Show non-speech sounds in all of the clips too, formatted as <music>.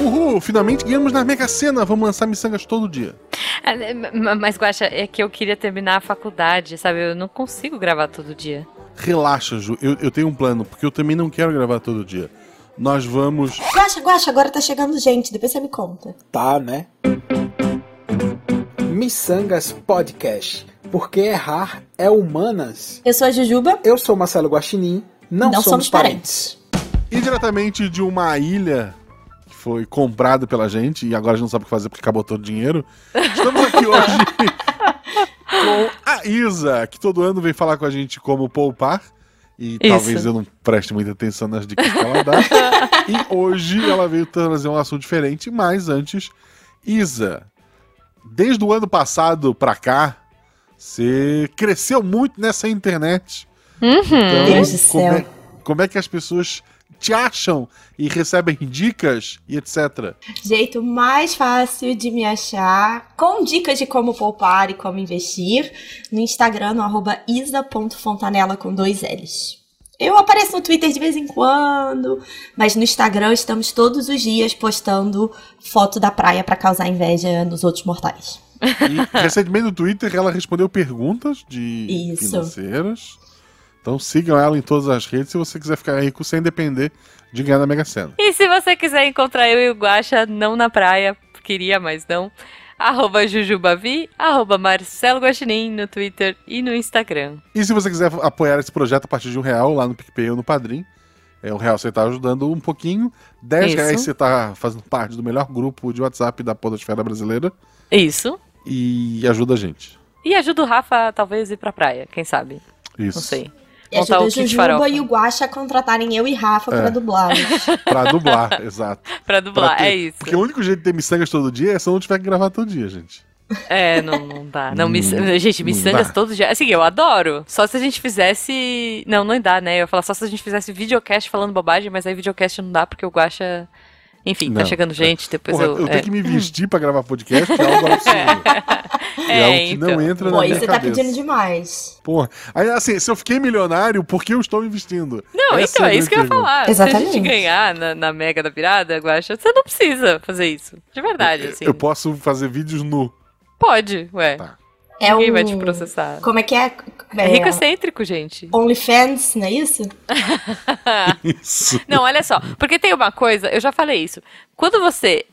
Uhul, finalmente ganhamos na Mega Sena. Vamos lançar miçangas todo dia. Ah, né, mas, Guaxa, é que eu queria terminar a faculdade, sabe? Eu não consigo gravar todo dia. Relaxa, Ju. Eu, eu tenho um plano, porque eu também não quero gravar todo dia. Nós vamos. Guaxa, Guaxa, agora tá chegando gente, depois você me conta. Tá, né? Missangas Podcast. Porque errar é humanas. Eu sou a Jujuba. Eu sou Marcelo Guaxinim. Não, Não somos, somos parentes. E diretamente de uma ilha que foi comprada pela gente e agora a gente não sabe o que fazer porque acabou todo o dinheiro. Estamos aqui <laughs> hoje com a Isa, que todo ano vem falar com a gente como poupar. E Isso. talvez eu não preste muita atenção nas dicas que ela dá. <laughs> e hoje ela veio trazer um assunto diferente, mas antes, Isa, desde o ano passado pra cá, você cresceu muito nessa internet. Então, Deus do céu. é, como é que as pessoas te acham e recebem dicas e etc. Jeito mais fácil de me achar, com dicas de como poupar e como investir, no Instagram, no arroba isa.fontanella com dois L's. Eu apareço no Twitter de vez em quando, mas no Instagram estamos todos os dias postando foto da praia pra causar inveja nos outros mortais. E recentemente no Twitter ela respondeu perguntas de Isso. financeiras. Então sigam ela em todas as redes se você quiser ficar rico sem depender de ganhar na Mega Sena. E se você quiser encontrar eu e o Guaxa, não na praia, queria, mas não, arroba Jujubavi, arroba Marcelo Guaxinim no Twitter e no Instagram. E se você quiser apoiar esse projeto a partir de um real lá no PicPay ou no Padrim, é um real você está ajudando um pouquinho, dez Isso. reais você está fazendo parte do melhor grupo de WhatsApp da Podosfera Brasileira Isso. e ajuda a gente. E ajuda o Rafa, a talvez, ir pra praia, quem sabe? Isso. Não sei. Montar o kit Jujuba farofa. e o Guaxa a contratarem eu e Rafa É. pra dublá-los. <laughs> Pra dublar, exato. <laughs> Pra dublar, Pra ter- é isso. Porque o único jeito de ter miçangas todo dia é se eu não tiver que gravar todo dia, gente. É, não, não dá. Não, miç... Não- Gente, não miçangas dá. todo dia. Assim, eu adoro. Só se a gente fizesse. Não, não dá, né? Eu ia falar só se a gente fizesse videocast falando bobagem, mas aí videocast não dá porque o Guaxa. Enfim, Não. tá chegando gente, depois Porra, eu. eu é. tenho que me vestir pra gravar podcast, que é algo absurdo. <laughs> É, É, algo que então. não entra Pô, na aí minha você tá pedindo demais. Porra. Aí, assim, se eu fiquei milionário, por que eu estou me vestindo? Não, Essa então, a é isso que eu ia falar. Se a Exatamente. gente ganhar na, na Mega da Virada, Guaxa, você não precisa fazer isso. De verdade, assim. Eu posso fazer vídeos nu. Pode, ué. Tá. É Ninguém um... vai te processar. Como é que é? É rico excêntrico, gente. <laughs> OnlyFans, não é isso? Isso. Não, olha só. Porque tem uma coisa, eu já falei isso. Quando você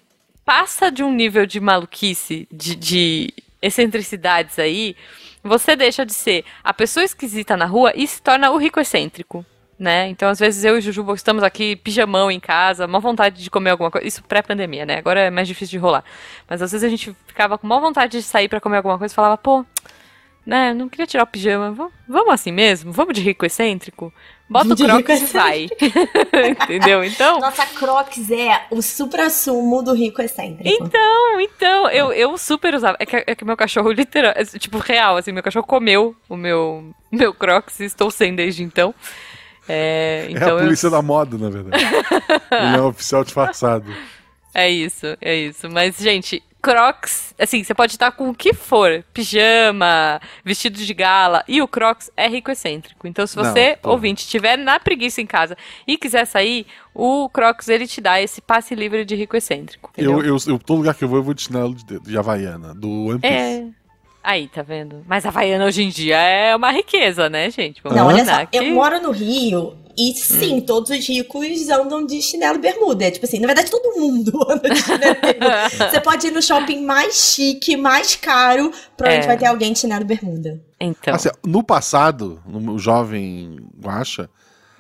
passa de um nível de maluquice, de, de excentricidades aí, você deixa de ser a pessoa esquisita na rua e se torna o rico excêntrico. Né? Então, às vezes, eu e o Jujuba estamos aqui, pijamão em casa, má vontade de comer alguma coisa. Isso pré-pandemia, né? Agora é mais difícil de rolar. Mas às vezes a gente ficava com má vontade de sair pra comer alguma coisa e falava, pô, né, não queria tirar o pijama. Vamos, vamos assim mesmo? Vamos de rico excêntrico? Bota o De crocs e vai. <laughs> Entendeu? Então. Nossa, Crocs é o supra-sumo do rico excêntrico. Então, então, eu, eu super usava. É que, é que meu cachorro, literal, é, tipo, real, assim, meu cachorro comeu o meu, meu Crocs e estou sem desde então. É, É então a polícia eu, da moda, na verdade. <laughs> Ele é um oficial disfarçado. É isso, é isso. Mas, gente, Crocs, assim, você pode estar com o que for, pijama, vestido de gala, e o Crocs é rico excêntrico. Então, se Não, você, porra. ouvinte, estiver na preguiça em casa e quiser sair, o Crocs, ele te dá esse passe livre de rico excêntrico. Eu, entendeu? eu, eu, todo lugar que eu vou, eu vou de chinelo de, de Havaiana, do One Piece. É. Aí, tá vendo? Mas a Havaiana hoje em dia é uma riqueza, né, gente? Vamos Não, olha só, que- eu moro no Rio e sim, todos os ricos andam de chinelo e bermuda. É tipo assim, na verdade todo mundo <laughs> anda de chinelo e bermuda. <laughs> Você pode ir no shopping mais chique, mais caro, provavelmente É. vai ter alguém de chinelo e bermuda. Então. Assim, no passado, no jovem Guacha,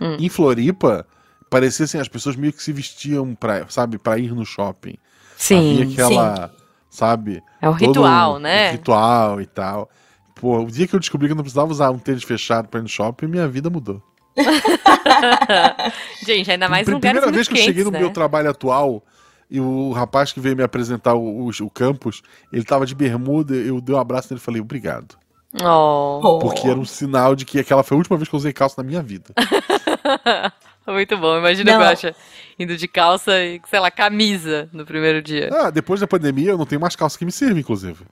Hum. em Floripa, parecia assim, as pessoas meio que se vestiam pra, sabe, pra ir no shopping. sim. Havia aquela, sabe? É o todo ritual, um né? Ritual e tal. Pô, o dia que eu descobri que eu não precisava usar um tênis fechado pra ir no shopping, minha vida mudou. <laughs> Gente, ainda mais Pri- lugares Primeira vez que eu cheguei no né? meu trabalho atual, e o rapaz que veio me apresentar o, o, o campus, ele tava de bermuda, eu dei um abraço nele e falei, obrigado. Oh. Porque era um sinal de que aquela foi a última vez que eu usei calça na minha vida. <laughs> muito bom. Imagina Não. o Guaxa indo de calça e, sei lá, camisa no primeiro dia. Ah, depois da pandemia eu não tenho mais calça que me sirva, inclusive.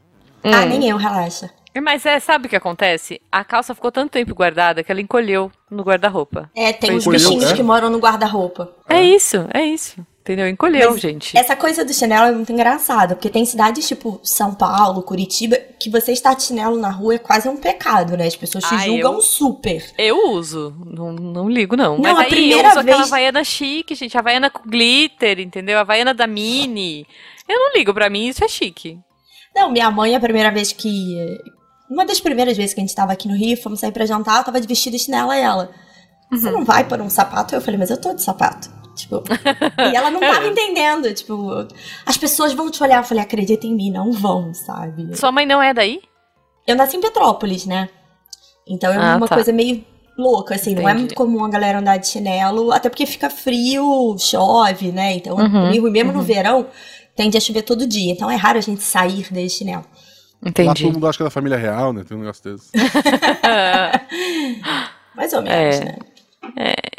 Ah, Hum. nem eu, relaxa. Mas é, sabe o que acontece? A calça ficou tanto tempo guardada que ela encolheu no guarda-roupa. É, tem uns bichinhos é? que moram no guarda-roupa. É isso, é isso. Entendeu? Encolheu, Mas gente. Essa coisa do chinelo é muito engraçada, porque tem cidades tipo São Paulo, Curitiba, que você estar de chinelo na rua é quase um pecado, né? As pessoas te Ah, julgam eu- super. Eu uso, não, não ligo não. Não, Mas a aí primeira eu uso aquela vez- Havaiana chique, gente. Havaiana com glitter, entendeu? Havaiana da Mini. Eu não ligo, pra mim isso é chique. Não, minha mãe, a primeira vez que. Uma das primeiras vezes que a gente tava aqui no Rio, fomos sair pra jantar, ela tava de vestido de chinelo e ela. Você não vai por um sapato? Eu falei, mas eu tô de sapato. Tipo. <laughs> e ela não tava entendendo. Tipo, as pessoas vão te olhar. Eu falei, acredita em mim, não vão, sabe? Sua mãe não é daí? Eu nasci em Petrópolis, né? Então é Ah, uma tá. coisa meio louca, assim. Não é Entendi. muito comum a galera andar de chinelo, até porque fica frio, chove, né? Então, Uhum, no Rio, mesmo no verão, tende a chover todo dia. Então é raro a gente sair de chinelo. Lá Entendi. todo mundo acha que é da família real, né? Tem um negócio desse. <laughs> <laughs> Mais ou menos, É. né?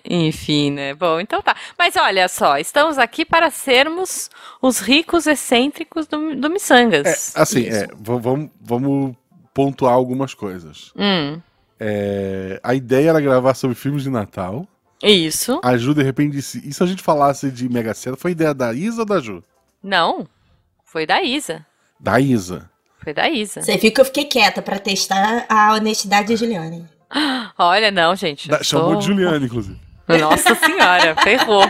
Enfim, né? Bom, então tá. Mas olha só, estamos aqui para sermos os ricos excêntricos do, do É, Missangas. assim, é, vamos, vamos pontuar algumas coisas. Hum, É, a ideia era gravar sobre filmes de Natal. isso. A Ju, de repente, disse. E se a gente falasse de Mega Sena? Foi ideia da Isa ou da Ju? Não, foi da Isa. Da Isa. Foi da Isa. Você viu que eu fiquei quieta pra testar a honestidade de Juliane. <gasps> Olha, não, gente. Da- chamou sou- de Juliane, inclusive. Nossa senhora, ferrou.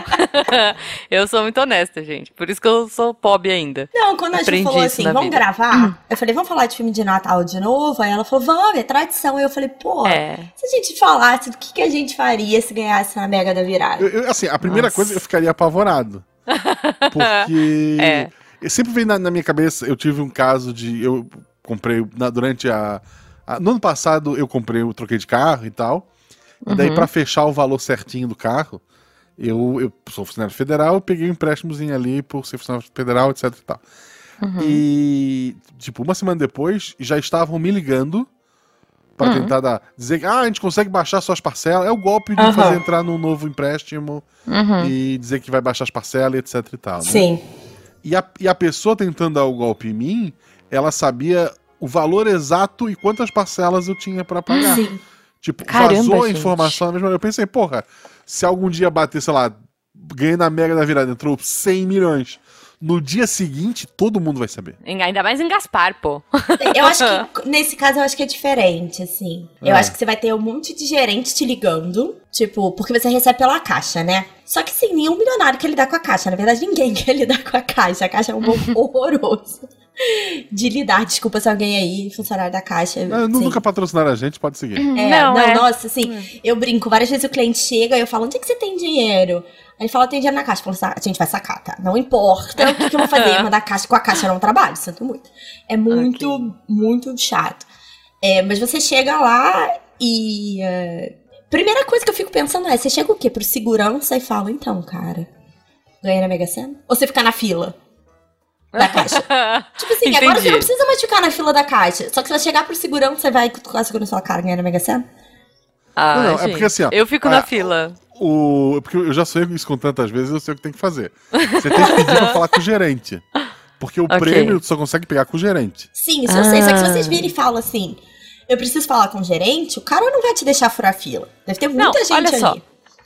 <laughs> eu sou muito honesta, gente. Por isso que eu sou pobre ainda. Não, quando a Aprendi falou assim, vamos vida. Hum. gravar, eu falei, vamos falar de filme de Natal de novo? Aí ela falou, vamos, é tradição. Aí eu falei, pô, É. se a gente falasse, o que, que a gente faria se ganhasse na Mega da Virada? Eu- eu, assim, a primeira Nossa. coisa, eu ficaria apavorado. <laughs> Porque. É. eu sempre vem na, na minha cabeça, eu tive um caso de. Eu comprei. na- durante a, a- No ano passado, eu comprei, eu troquei de carro e tal. E daí, Uhum. pra fechar o valor certinho do carro, eu, eu sou funcionário federal, eu peguei um empréstimozinho ali por ser funcionário federal, etc e tal. Uhum. E, tipo, uma semana depois, já estavam me ligando pra Uhum. tentar dar, dizer que ah, a gente consegue baixar suas parcelas. É o golpe de Aham. fazer entrar num novo empréstimo Uhum. e dizer que vai baixar as parcelas, etc e tal. né? Sim. E, a, e a pessoa tentando dar o golpe em mim, ela sabia o valor exato e quantas parcelas eu tinha pra pagar. Sim. Tipo, Caramba, vazou a gente. informação na mesma hora. Eu pensei, porra, se algum dia bater, sei lá, ganhei na Mega da Virada, entrou 100 milhões. No dia seguinte, todo mundo vai saber. Ainda mais em Gaspar, pô. Eu acho que, nesse caso, eu acho que é diferente, assim. Eu É. acho que você vai ter um monte de gerente te ligando, tipo, porque você recebe pela caixa, né? Só que, sim, nenhum milionário quer lidar com a caixa. Na verdade, ninguém <laughs> quer lidar com a caixa. A caixa é um pouco <laughs> horroroso de lidar. Desculpa se alguém aí, funcionário da caixa. Sim. Nunca patrocinaram a gente, pode seguir. É, não, não, é. nossa, assim, eu brinco. Várias vezes o cliente chega e eu falo, onde é que você tem dinheiro? Aí ele fala, tem dinheiro na caixa. Eu falo, "Sa- a gente vai sacar, tá? Não importa o que, que eu vou fazer. <laughs> Mandar caixa com a caixa eu não trabalho, sinto muito. É muito, muito chato. É, mas você chega lá e. é, Primeira coisa que eu fico pensando é: você chega o quê? Pro segurança e fala, então, cara, ganhei na Mega Sena? Ou você fica na fila? Da caixa. <laughs> Tipo assim, agora você Entendi. não precisa mais ficar na fila da caixa. Só que você vai chegar pro segurança, você vai com a segurança e fala, cara, ganhei na Mega Sena? Ah, Não, não, é gente, porque assim, ó, Eu fico a- na fila. O, porque eu já sonhei com isso com tantas vezes, eu sei o que tem que fazer. Você tem que pedir pra falar com o gerente. Porque o <laughs> Ok. prêmio tu só consegue pegar com o gerente. Sim, isso eu sei. Só que se Ah. vocês virem e falam assim, eu preciso falar com o gerente, o cara não vai te deixar furar fila. Deve ter muita Não, gente olha ali. só.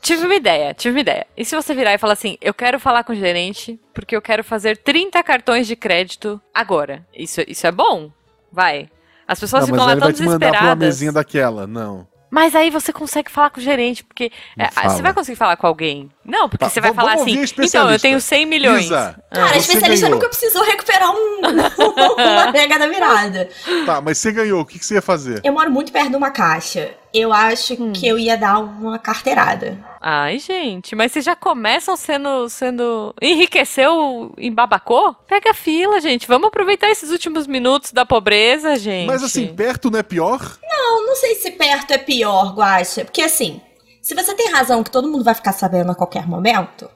Tive uma ideia, tive uma ideia. E se você virar e falar assim, eu quero falar com o gerente, porque eu quero fazer 30 cartões de crédito agora. Isso, isso é bom? Vai. As pessoas não, ficam mas lá ele tão vai te mandar pra uma desesperadas. mesinha daquela. Não. Mas aí você consegue falar com o gerente, porque é, fala. você vai conseguir falar com alguém. Não, porque Tá, você vai vamos- falar assim, então eu tenho 100 milhões. Isa, Cara, a você especialista ganhou. nunca precisou recuperar um, <laughs> uma mega da virada. Tá, mas você ganhou, o que, que você ia fazer? Eu moro muito perto de uma caixa. Eu acho Hum. que eu ia dar uma carteirada. Ai, gente, mas vocês já começam sendo. sendo. Enriqueceu em babacô? Pega a fila, gente. Vamos aproveitar esses últimos minutos da pobreza, gente. Mas assim, perto não é pior? Eu não sei se perto é pior, Guaxa. Porque assim, se você tem razão que todo mundo vai ficar sabendo a qualquer momento,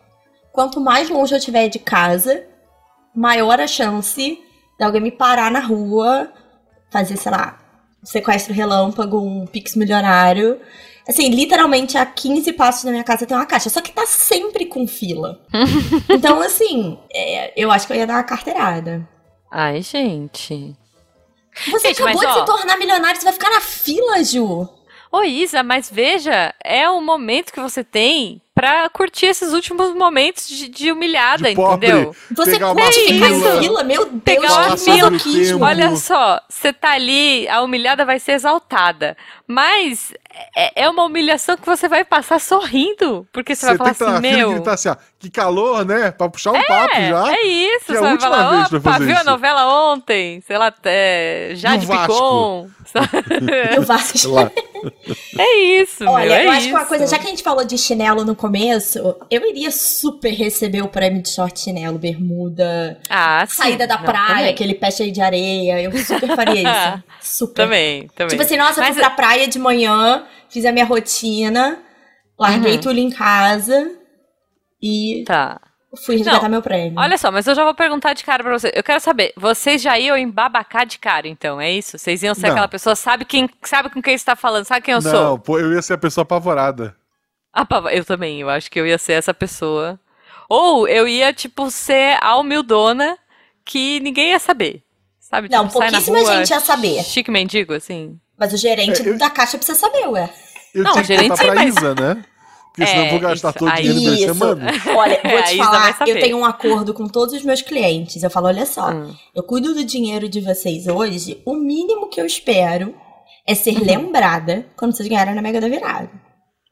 quanto mais longe eu estiver de casa, maior a chance de alguém me parar na rua, fazer, sei lá, sequestro relâmpago, um pix milionário. Assim, literalmente a 15 passos da minha casa tem uma caixa, só que tá sempre com fila. <laughs> então, assim, é, eu acho que eu ia dar uma carteirada. Ai, gente. Você Gente, acabou mas, de ó- se tornar milionário, você vai ficar na fila, Ju. Ô, Isa, mas veja, é o momento que você tem pra curtir esses últimos momentos de, de humilhada, De pobre. entendeu? Você pode ficar em fila, meu Deus, Pegar uma fila. Olha só, você tá ali, a humilhada vai ser exaltada. Mas é, é uma humilhação que você vai passar sorrindo. Porque você, vai falar assim, e meu. gritar assim, ó, que calor, né? Pra puxar um papo já. É isso, que é você a vai última falar, vez pra opa, fazer viu a isso." novela ontem? Sei lá, é, Jade Do Vasco. Picon. Eu <laughs> Vasco. <laughs> É isso, Olha, meu, é eu acho que uma coisa, já que a gente falou de chinelo no começo, eu iria super receber o prêmio de short chinelo, bermuda, Ah, saída da Não, praia, também. aquele pé cheio de areia. Eu super faria isso. <laughs> Super. Também, também. Tipo assim, nossa, eu Mas- fui pra praia de manhã, fiz a minha rotina, larguei Uhum. tudo em casa e Tá. fui resgatar Não, meu prêmio. Olha só, mas eu já vou perguntar de cara pra vocês. Eu quero saber, vocês já iam embabacar de cara, então, é isso? Vocês iam ser Não. aquela pessoa, sabe quem, sabe com quem você tá falando, sabe quem eu Não, sou? pô, eu ia ser a pessoa apavorada. Ah, pá, eu também, eu acho que eu ia ser essa pessoa. Ou eu ia, tipo, ser a humildona que ninguém ia saber. Sabe? Não, tipo, pouquíssima rua, gente ia saber. Chique mendigo, assim. Mas o gerente É, eu- da caixa precisa saber, ué. Eu Não, tinha que gerente, contar pra mas- Isa, né? Porque senão eu vou É, gastar isso, todo o dinheiro Isso. semanas. <laughs> Olha, vou É, te falar, eu tenho um acordo com todos os meus clientes. Eu falo, olha só, Hum. eu cuido do dinheiro de vocês hoje. O mínimo que eu espero é ser Uhum. lembrada quando vocês ganharem na Mega da Virada.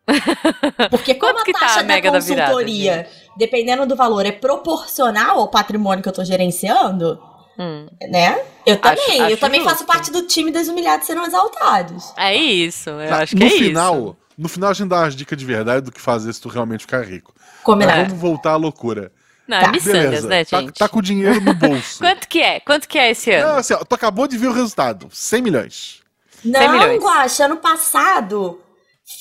<laughs> Porque como a tá taxa a da Mega da Virada, consultoria, dependendo do valor, é proporcional ao patrimônio que eu tô gerenciando, Hum. né? Eu Acho- também, eu acho também faço justo. parte do time das humilhados serão exaltados. É isso, eu Tá, acho que no é final, isso. no final a gente dá umas dicas de verdade do que fazer se tu realmente ficar rico. Mas Combinado. vamos voltar à loucura. Não, Tá. é miçangas, Beleza, né, tá, gente? tá com o dinheiro no bolso. <laughs> Quanto que é? Quanto que é esse Não, ano? assim, ó, tu acabou de ver o resultado. 100 milhões. Não, milhões. Guaxa, ano passado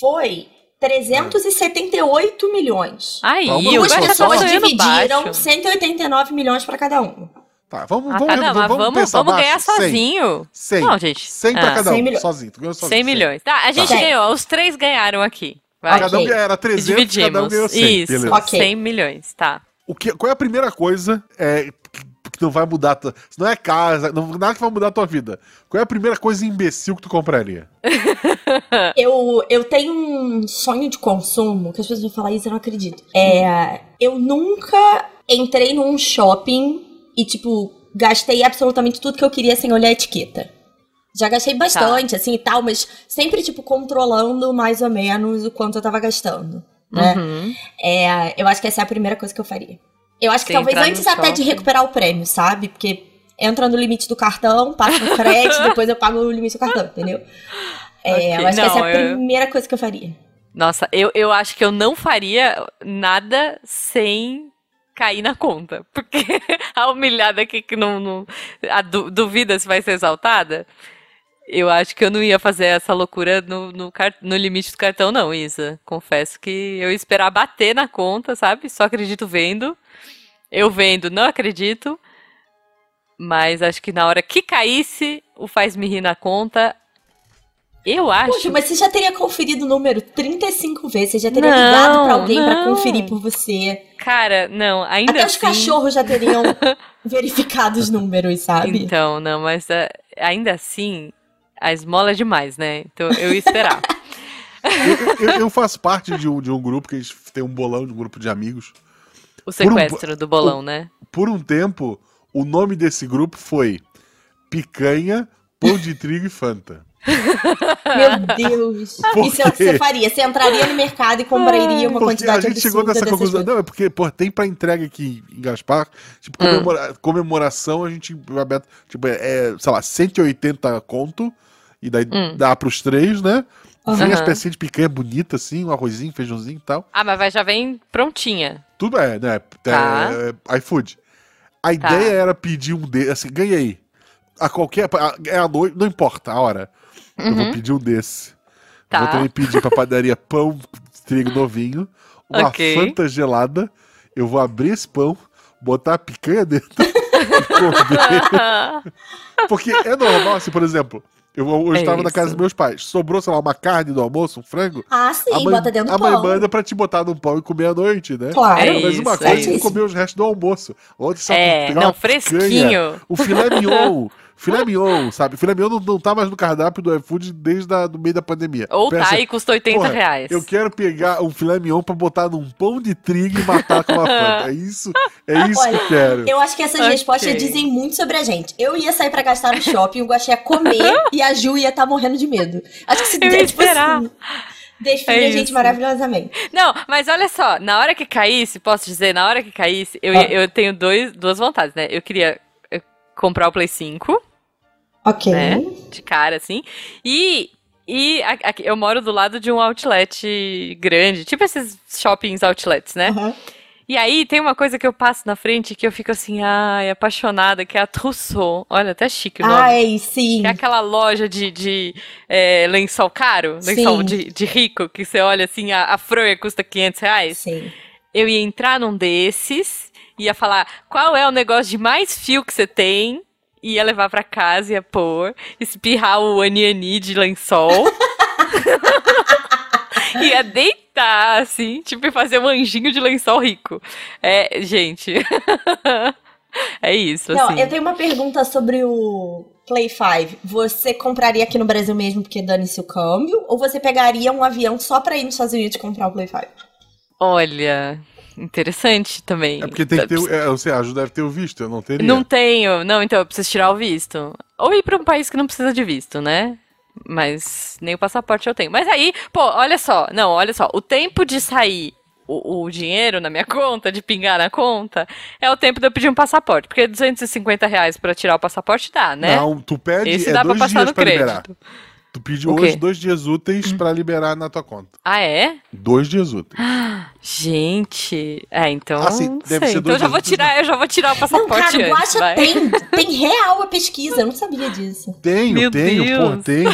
foi 378 milhões. Aí, Duas tá pessoas dividiram baixo. 189 milhões pra cada um. Tá, vamos, Ah, vamos, tá, não, mas vamos, vamos, vamos baixo. ganhar 100. sozinho. 100. Não, gente. 100 pra Ah, cada 100 um, milhões. sozinho. Tu ganhou sozinho. 100 milhões. Tá, a gente Tá. ganhou. Os três ganharam aqui. Vai. Cada um Ok. era 300, cada um Dividimos. ganhou 100. Isso, Beleza. Ok. 100 milhões, tá. O que, qual é a primeira coisa é, que, não vai mudar? tua- Se não é casa, não, nada que vai mudar a tua vida. Qual é a primeira coisa imbecil que tu compraria? <laughs> Eu, eu tenho um sonho de consumo, que as pessoas vão falar isso, eu não acredito. É, eu nunca entrei num shopping e, tipo, gastei absolutamente tudo que eu queria sem olhar a etiqueta. Já gastei bastante, assim, e tal, mas sempre, tipo, controlando mais ou menos o quanto eu tava gastando, né? Uhum. É, eu acho que essa é a primeira coisa que eu faria. Eu acho que Você talvez antes até de recuperar o prêmio, sabe? Porque entra no limite do cartão, passa no crédito, <laughs> depois eu pago o limite do cartão, entendeu? É, Ok, eu acho que essa é não, a eu- primeira coisa que eu faria. Nossa, eu, eu acho que eu não faria nada sem cair na conta. Porque <laughs> a humilhada aqui que não, não a du- duvida se vai ser exaltada. Eu acho que eu não ia fazer essa loucura no, no, no limite do cartão, não, Isa. Confesso que eu ia esperar bater na conta, sabe? Só acredito vendo. Eu vendo, não acredito. Mas acho que na hora que caísse, o faz-me rir na conta. Eu acho. Poxa, mas você já teria conferido o número 35 vezes, você já teria Não, ligado pra alguém pra não. conferir por você. Cara, não, ainda Até os assim. cachorros já teriam <laughs> verificado os números, sabe? Então, não, mas é, ainda assim, a esmola é demais, né? Então eu ia esperar. <laughs> Eu, eu- eu faço parte de um, de um grupo que a gente tem um bolão de um grupo de amigos. O sequestro do bolão, né? Por um tempo, o nome desse grupo foi Picanha, Pão de Trigo e Fanta. Meu Deus. <laughs> Por Isso quê? você faria. Você entraria no mercado e compraria uma Porque a quantidade gente absurda chegou nessa conclusão. coisas. Não, é porque, pô, tem pra entrega aqui em Gaspar. Tipo, Hum. comemora- comemoração, a gente Tipo, é, é, sei lá, 180 conto. E daí Hum. dá pros três, né? Vem as pecinhas de picanha bonita, assim, um arrozinho, feijãozinho e tal. Ah, mas vai, já vem prontinha. Tudo é, né? Tá. É, iFood. A ideia era pedir um desse, assim, ganhei. A qualquer. É a noite, não importa a hora. Eu vou pedir um desse. Uhum. Tá. Vou também pedir pra padaria <laughs> pão de trigo novinho, uma Ok. fanta gelada. Eu vou abrir esse pão, botar a picanha dentro <laughs> e comer. <laughs> Porque é normal, assim, por exemplo, eu hoje É estava na isso. casa dos meus pais. Sobrou, sei lá, uma carne do almoço, um frango. Ah, sim, a mãe, bota dentro a do mãe pão. manda pra te botar num pão e comer à noite, né? Claro. É Mas uma isso, coisa é é comer os restos do almoço. Outra só É, não, fresquinho. picanha, o filé mignon, <laughs> filé mignon, sabe? Filé mignon não, não tá mais no cardápio do iFood desde a, do meio da pandemia. Ou Pensa, tá e custa 80 porra, reais. Eu quero pegar um filé mignon pra botar num pão de trigo e matar com uma fanta. É isso, é isso que Olha, eu quero. Eu acho que essas Ok. respostas dizem muito sobre a gente. Eu ia sair pra gastar no shopping, o Guaxi ia comer e a Ju ia estar morrendo de medo. Acho que se <laughs> Eu ia tipo esperar. assim, define É a gente isso. maravilhosamente. Não, mas olha só, na hora que caísse, posso dizer, na hora que caísse, eu, ia- eu tenho dois, duas vontades, né? Eu queria comprar o Play 5, Ok. né? De cara, assim. E, e aqui- eu moro do lado de um outlet grande, tipo esses shoppings outlets, né? Uhum. E aí tem uma coisa que eu passo na frente que eu fico assim, ai, apaixonada, que é a Trousseau. Olha, até chique o nome. Ai, sim. Que é aquela loja de, de é, lençol caro, lençol de, de rico, que você olha assim, a, a fronha custa 500 reais. Sim. Eu ia entrar num desses, ia falar qual é o negócio de mais fio que você tem, ia levar pra casa, ia pôr, espirrar o aniani de lençol. <laughs> ia deitar, assim, tipo, e fazer um anjinho de lençol rico. É, gente. <laughs> é isso, Não, assim. eu tenho uma pergunta sobre o Play 5. Você compraria aqui no Brasil mesmo porque dane-se o câmbio? Ou você pegaria um avião só pra ir nos Estados Unidos comprar o Play 5? Olha, interessante também. É porque tem que ter. É, você ajuda deve ter o visto, eu não teria. Não tenho, não, então eu preciso tirar o visto. Ou ir pra um país que não precisa de visto, né? Mas nem o passaporte eu tenho. Mas aí, pô, olha só, não, olha só, o tempo de sair o, o dinheiro na minha <laughs> conta, de pingar na conta, é o tempo de eu pedir um passaporte. Porque 250 reais pra tirar o passaporte dá, né? Não, tu pede Esse é dá pra dois passar dias no pra crédito. liberar. Tu pede O hoje quê? dois dias úteis pra liberar na tua conta. Ah, é? Dois dias úteis. <gasps> Gente, é, então. Assim, não deve sei. ser Então dois eu já vou tirar, eu já vou tirar o Não, passaporte cara, o antes, Guaxa vai. tem, tem real a pesquisa. Eu não sabia disso. Tenho, Meu tenho, Deus. pô, tenho.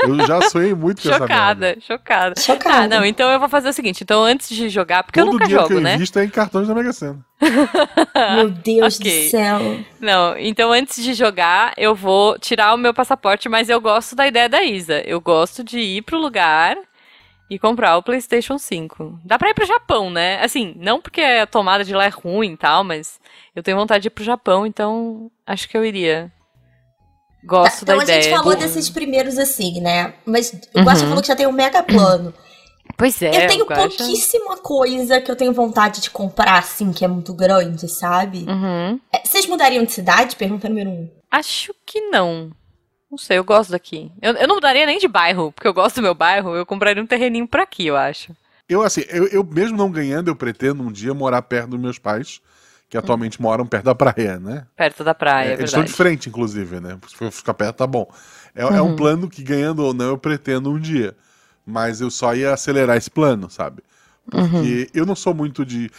Eu já sonhei muito com. Chocada, chocada. Chocada. Tá, não, então eu vou fazer o seguinte. Então, antes de jogar, porque eu Todo nunca dia jogo, que eu né? invisto é em cartões da Mega Sena. <laughs> Meu Deus ok. do céu. Não, então antes de jogar, eu vou tirar o meu passaporte, mas eu gosto da ideia da Isa. Eu gosto de ir pro lugar e comprar o PlayStation 5. Dá pra ir pro Japão, né? Assim, não porque a tomada de lá é ruim e tal, mas eu tenho vontade de ir pro Japão, então acho que eu iria. Gosto então da a ideia. gente falou de- desses primeiros assim, né? Mas o Guaxa Uhum. falou que já tem um mega plano. Pois é, eu tenho pouquíssima coisa que eu tenho vontade de comprar, assim, que é muito grande, sabe? Uhum. É, Vocês mudariam de cidade? Pergunta número um. Acho que não. Não sei, eu gosto daqui. Eu, eu não mudaria nem de bairro, porque eu gosto do meu bairro, eu compraria um terreninho por aqui, eu acho. Eu, assim, eu, eu mesmo não ganhando, eu pretendo um dia morar perto dos meus pais, que atualmente moram perto da praia, né? Perto da praia, é, eles estão de frente, inclusive, né? Se for ficar perto, tá bom. É, é um Uhum. plano que, ganhando ou não, eu pretendo um dia. Mas eu só ia acelerar esse plano, sabe? Uhum. Porque eu não sou muito de.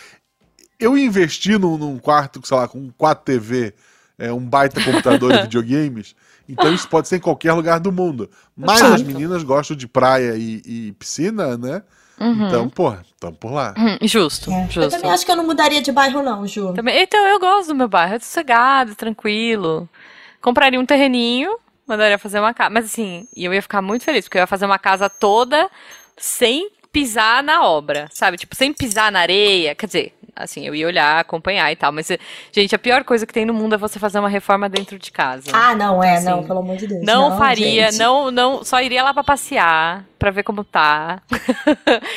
Eu investi num, num quarto, sei lá, com 4 TV, é, um baita computador e <laughs> videogames. Então isso pode ser em qualquer lugar do mundo. Mas as meninas gostam de praia e, e piscina, né? Uhum. Então, porra, tamo por lá. Hum, justo, É. Eu justo. também acho que eu não mudaria de bairro, não, Ju. Também- Então, eu gosto do meu bairro, é sossegado, tranquilo. Compraria um terreninho, mandaria fazer uma casa. Mas assim, e eu ia ficar muito feliz, porque eu ia fazer uma casa toda sem pisar na obra, sabe? Tipo, sem pisar na areia. Quer dizer, assim, eu ia olhar, acompanhar e tal. Mas, gente, a pior coisa que tem no mundo é você fazer uma reforma dentro de casa. Ah, não, é, Sim. não, pelo amor de Deus. Não, faria, gente. não, não, só iria lá pra passear, pra ver como tá.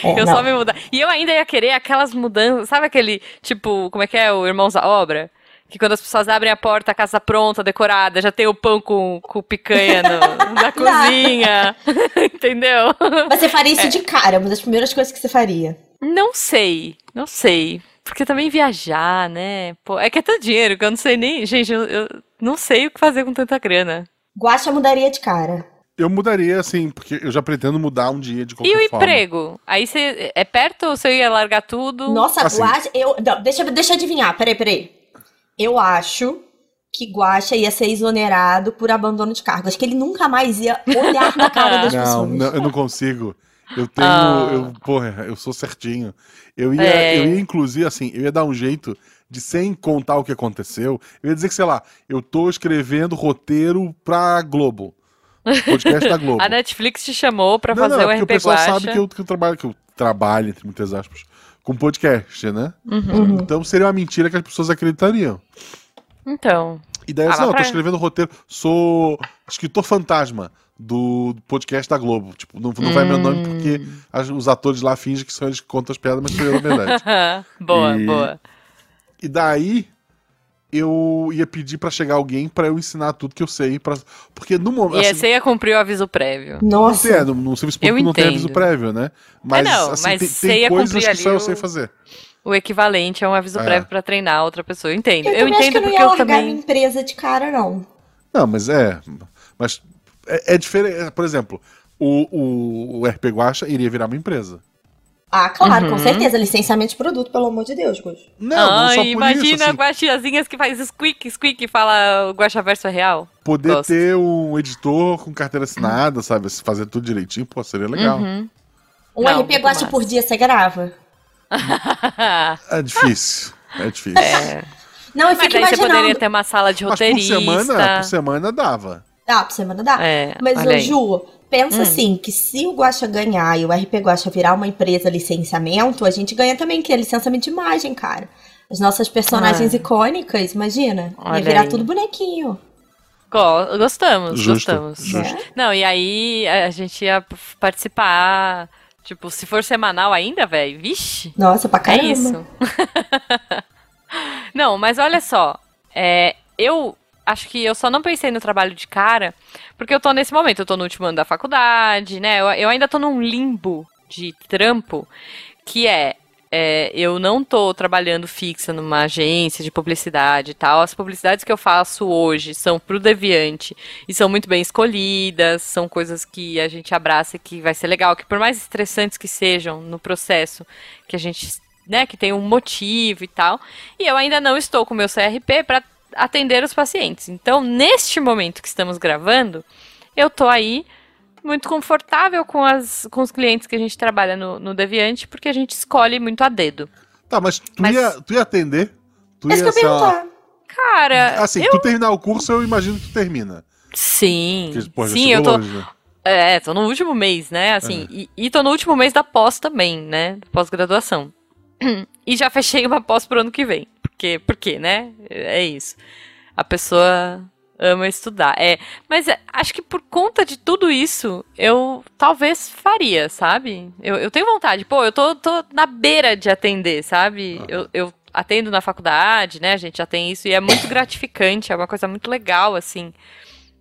É, <laughs> eu não. só me mudar. E eu ainda ia querer aquelas mudanças, sabe aquele, tipo, como é que é, o Irmãos à Obra? Que quando as pessoas abrem a porta, a casa pronta, decorada, já tem o pão com, com picanha no- <laughs> na cozinha, <laughs> entendeu? Mas você faria É. isso de cara, uma das primeiras coisas que você faria. Não sei, não sei. Porque também viajar, né? Pô, é que é tanto dinheiro que eu não sei nem. Gente, eu, eu não sei o que fazer com tanta grana. Guaxa mudaria de cara. Eu mudaria, assim, porque eu já pretendo mudar um dia de qualquer E o forma. emprego? Aí você é perto ou você ia largar tudo? Nossa, Assim. Guaxa. Eu, não, deixa, deixa eu adivinhar, peraí, peraí. Eu acho que Guaxa ia ser exonerado por abandono de cargo. Acho que ele nunca mais ia olhar na cara <laughs> das Não, pessoas. não, eu não consigo. Eu tenho. Ah. Eu, porra, eu sou certinho. Eu ia, É. eu ia, inclusive, assim, eu ia dar um jeito de, sem contar o que aconteceu, eu ia dizer que, sei lá, eu tô escrevendo roteiro pra Globo. Podcast da <laughs> Globo. A Netflix te chamou pra não, fazer não, é o porque o RP pessoal Guacha. sabe que eu, que eu trabalho, que eu trabalho, entre muitas aspas, com podcast, né? Uhum. Então seria uma mentira que as pessoas acreditariam. Então, E daí, Ah, assim, não, eu tô pra- escrevendo roteiro, sou escritor fantasma do podcast da Globo. Tipo, não, não vai meu nome porque Hum. as- os atores lá fingem que são eles que contam as piadas, mas sou eu na verdade. <laughs> boa, E- boa. E daí eu ia pedir pra chegar alguém pra eu ensinar tudo que eu sei. Pra... Porque no momento. E você ia cumprir o aviso prévio. Não Nossa. tem, no, no serviço público não tem entendo. aviso prévio, né? Mas, não, assim, mas tem, você tem ia coisas que só eu o- sei fazer. O equivalente a um aviso É. prévio pra treinar outra pessoa. Eu entendo. Eu, Eu, também acho que entendo eu não porque ia eu minha também. empresa de cara, não. Não, mas é. Mas é, é diferente. Por exemplo, o, o, o RP Guacha iria virar uma empresa. Ah, claro, Uhum. com certeza. Licenciamento de produto, pelo amor de Deus, Gus. Não, não só por imagina isso. Assim, guaxiazinhas que faz squeak, squeak e fala o guaxaverso é real. poder gosto. ter um editor com carteira assinada, sabe? Fazer tudo direitinho, pô, seria legal. Uhum. Um Não, RP massa. por dia você grava? <laughs> É difícil. É difícil. É. Não, eu Mas fico aí você imaginando. poderia ter uma sala de Mas por roteirista. semana, por semana dava. Ah, por semana dá. É, Mas, ô. Ju, pensa Hum. assim, que se o Guacha ganhar e o RP Guacha virar uma empresa licenciamento, a gente ganha também, que é licenciamento de imagem, cara. As nossas personagens Ah. icônicas, imagina. Olha ia virar aí. tudo bonequinho. Go- Gostamos, Justo, gostamos. justo. Né? Não, e aí a gente ia participar. Tipo, se for semanal ainda, velho, vixe. Nossa, pra É caramba. isso. <laughs> não, mas olha só. é, eu acho que eu só não pensei no trabalho de cara, porque eu tô nesse momento, eu tô no último ano da faculdade, né? Eu, eu ainda tô num limbo de trampo, que é, é, eu não tô trabalhando fixa numa agência de publicidade e tal. As publicidades que eu faço hoje são pro Deviante e são muito bem escolhidas, são coisas que a gente abraça e que vai ser legal, que por mais estressantes que sejam no processo, que a gente, né, que tem um motivo e tal. E eu ainda não estou com o meu CRP para atender os pacientes. Então, neste momento que estamos gravando, eu tô aí muito confortável com, as, com os clientes que a gente trabalha no, no Deviante, porque a gente escolhe muito a dedo. Tá, mas tu, Mas- Ia, tu ia atender? Tu que ia eu ser uma- perguntar. Cara, Assim, eu... tu terminar o curso, eu imagino que tu termina. Sim, Porque, já sim, eu tô... longe, né? É, tô no último mês, né? Assim, e, e tô no último mês da pós também, né? Pós-graduação. <clears throat> E já fechei uma pós pro ano que vem. Porque, porque, né? É isso. A pessoa ama estudar. É, mas é, acho que por conta de tudo isso, eu talvez faria, sabe? Eu, eu tenho vontade. Pô, eu tô, tô na beira de atender, sabe? Eu, eu atendo na faculdade, né? A gente já tem isso e é muito gratificante, é uma coisa muito legal, assim.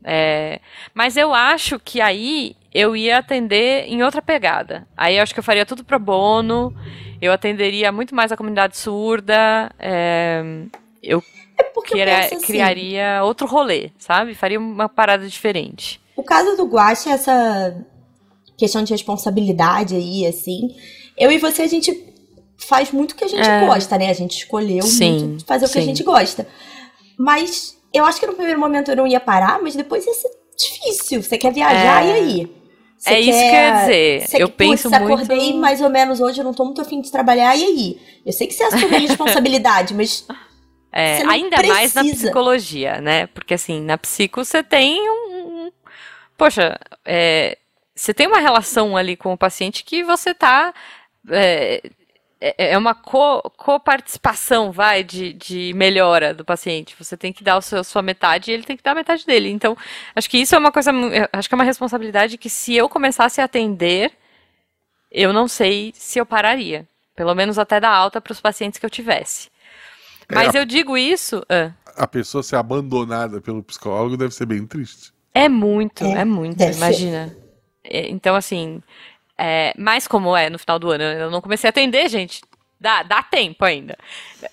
É, mas eu acho que aí eu ia atender em outra pegada. Aí eu acho que eu faria tudo pro bono, eu atenderia muito mais a comunidade surda, é, eu É porque eu assim, criaria outro rolê, sabe? Faria uma parada diferente. O caso do Guacha, essa questão de responsabilidade aí, assim. Eu e você, a gente faz muito o que a gente É. gosta, né? A gente escolheu Sim, muito fazer o que a sim. gente gosta. Mas eu acho que no primeiro momento eu não ia parar, mas depois ia ser difícil. Você quer viajar, É. e aí? Você É isso que eu ia dizer. Você, Eu penso putz, muito- acordei mais ou menos hoje, eu não tô muito afim de trabalhar, e aí? Eu sei que você assume a <laughs> responsabilidade, mas É, ainda mais na precisa. psicologia, né? Porque assim, na psico você tem um. um- Poxa, é, você tem uma relação ali com o paciente que você tá. É, é é uma co- coparticipação, vai, de, de melhora do paciente. Você tem que dar a sua, sua metade e ele tem que dar a metade dele. Então, acho que isso é uma coisa. eu Acho que é uma responsabilidade que se eu começasse a atender, eu não sei se eu pararia. Pelo menos até dar alta para os pacientes que eu tivesse. Mas É, eu digo isso. ah, A pessoa ser abandonada pelo psicólogo deve ser bem triste. é muito, É, é, muito, ser. imagina. É, então, assim, é, mas como é no final do ano, eu não comecei a atender, gente. Dá, dá tempo ainda.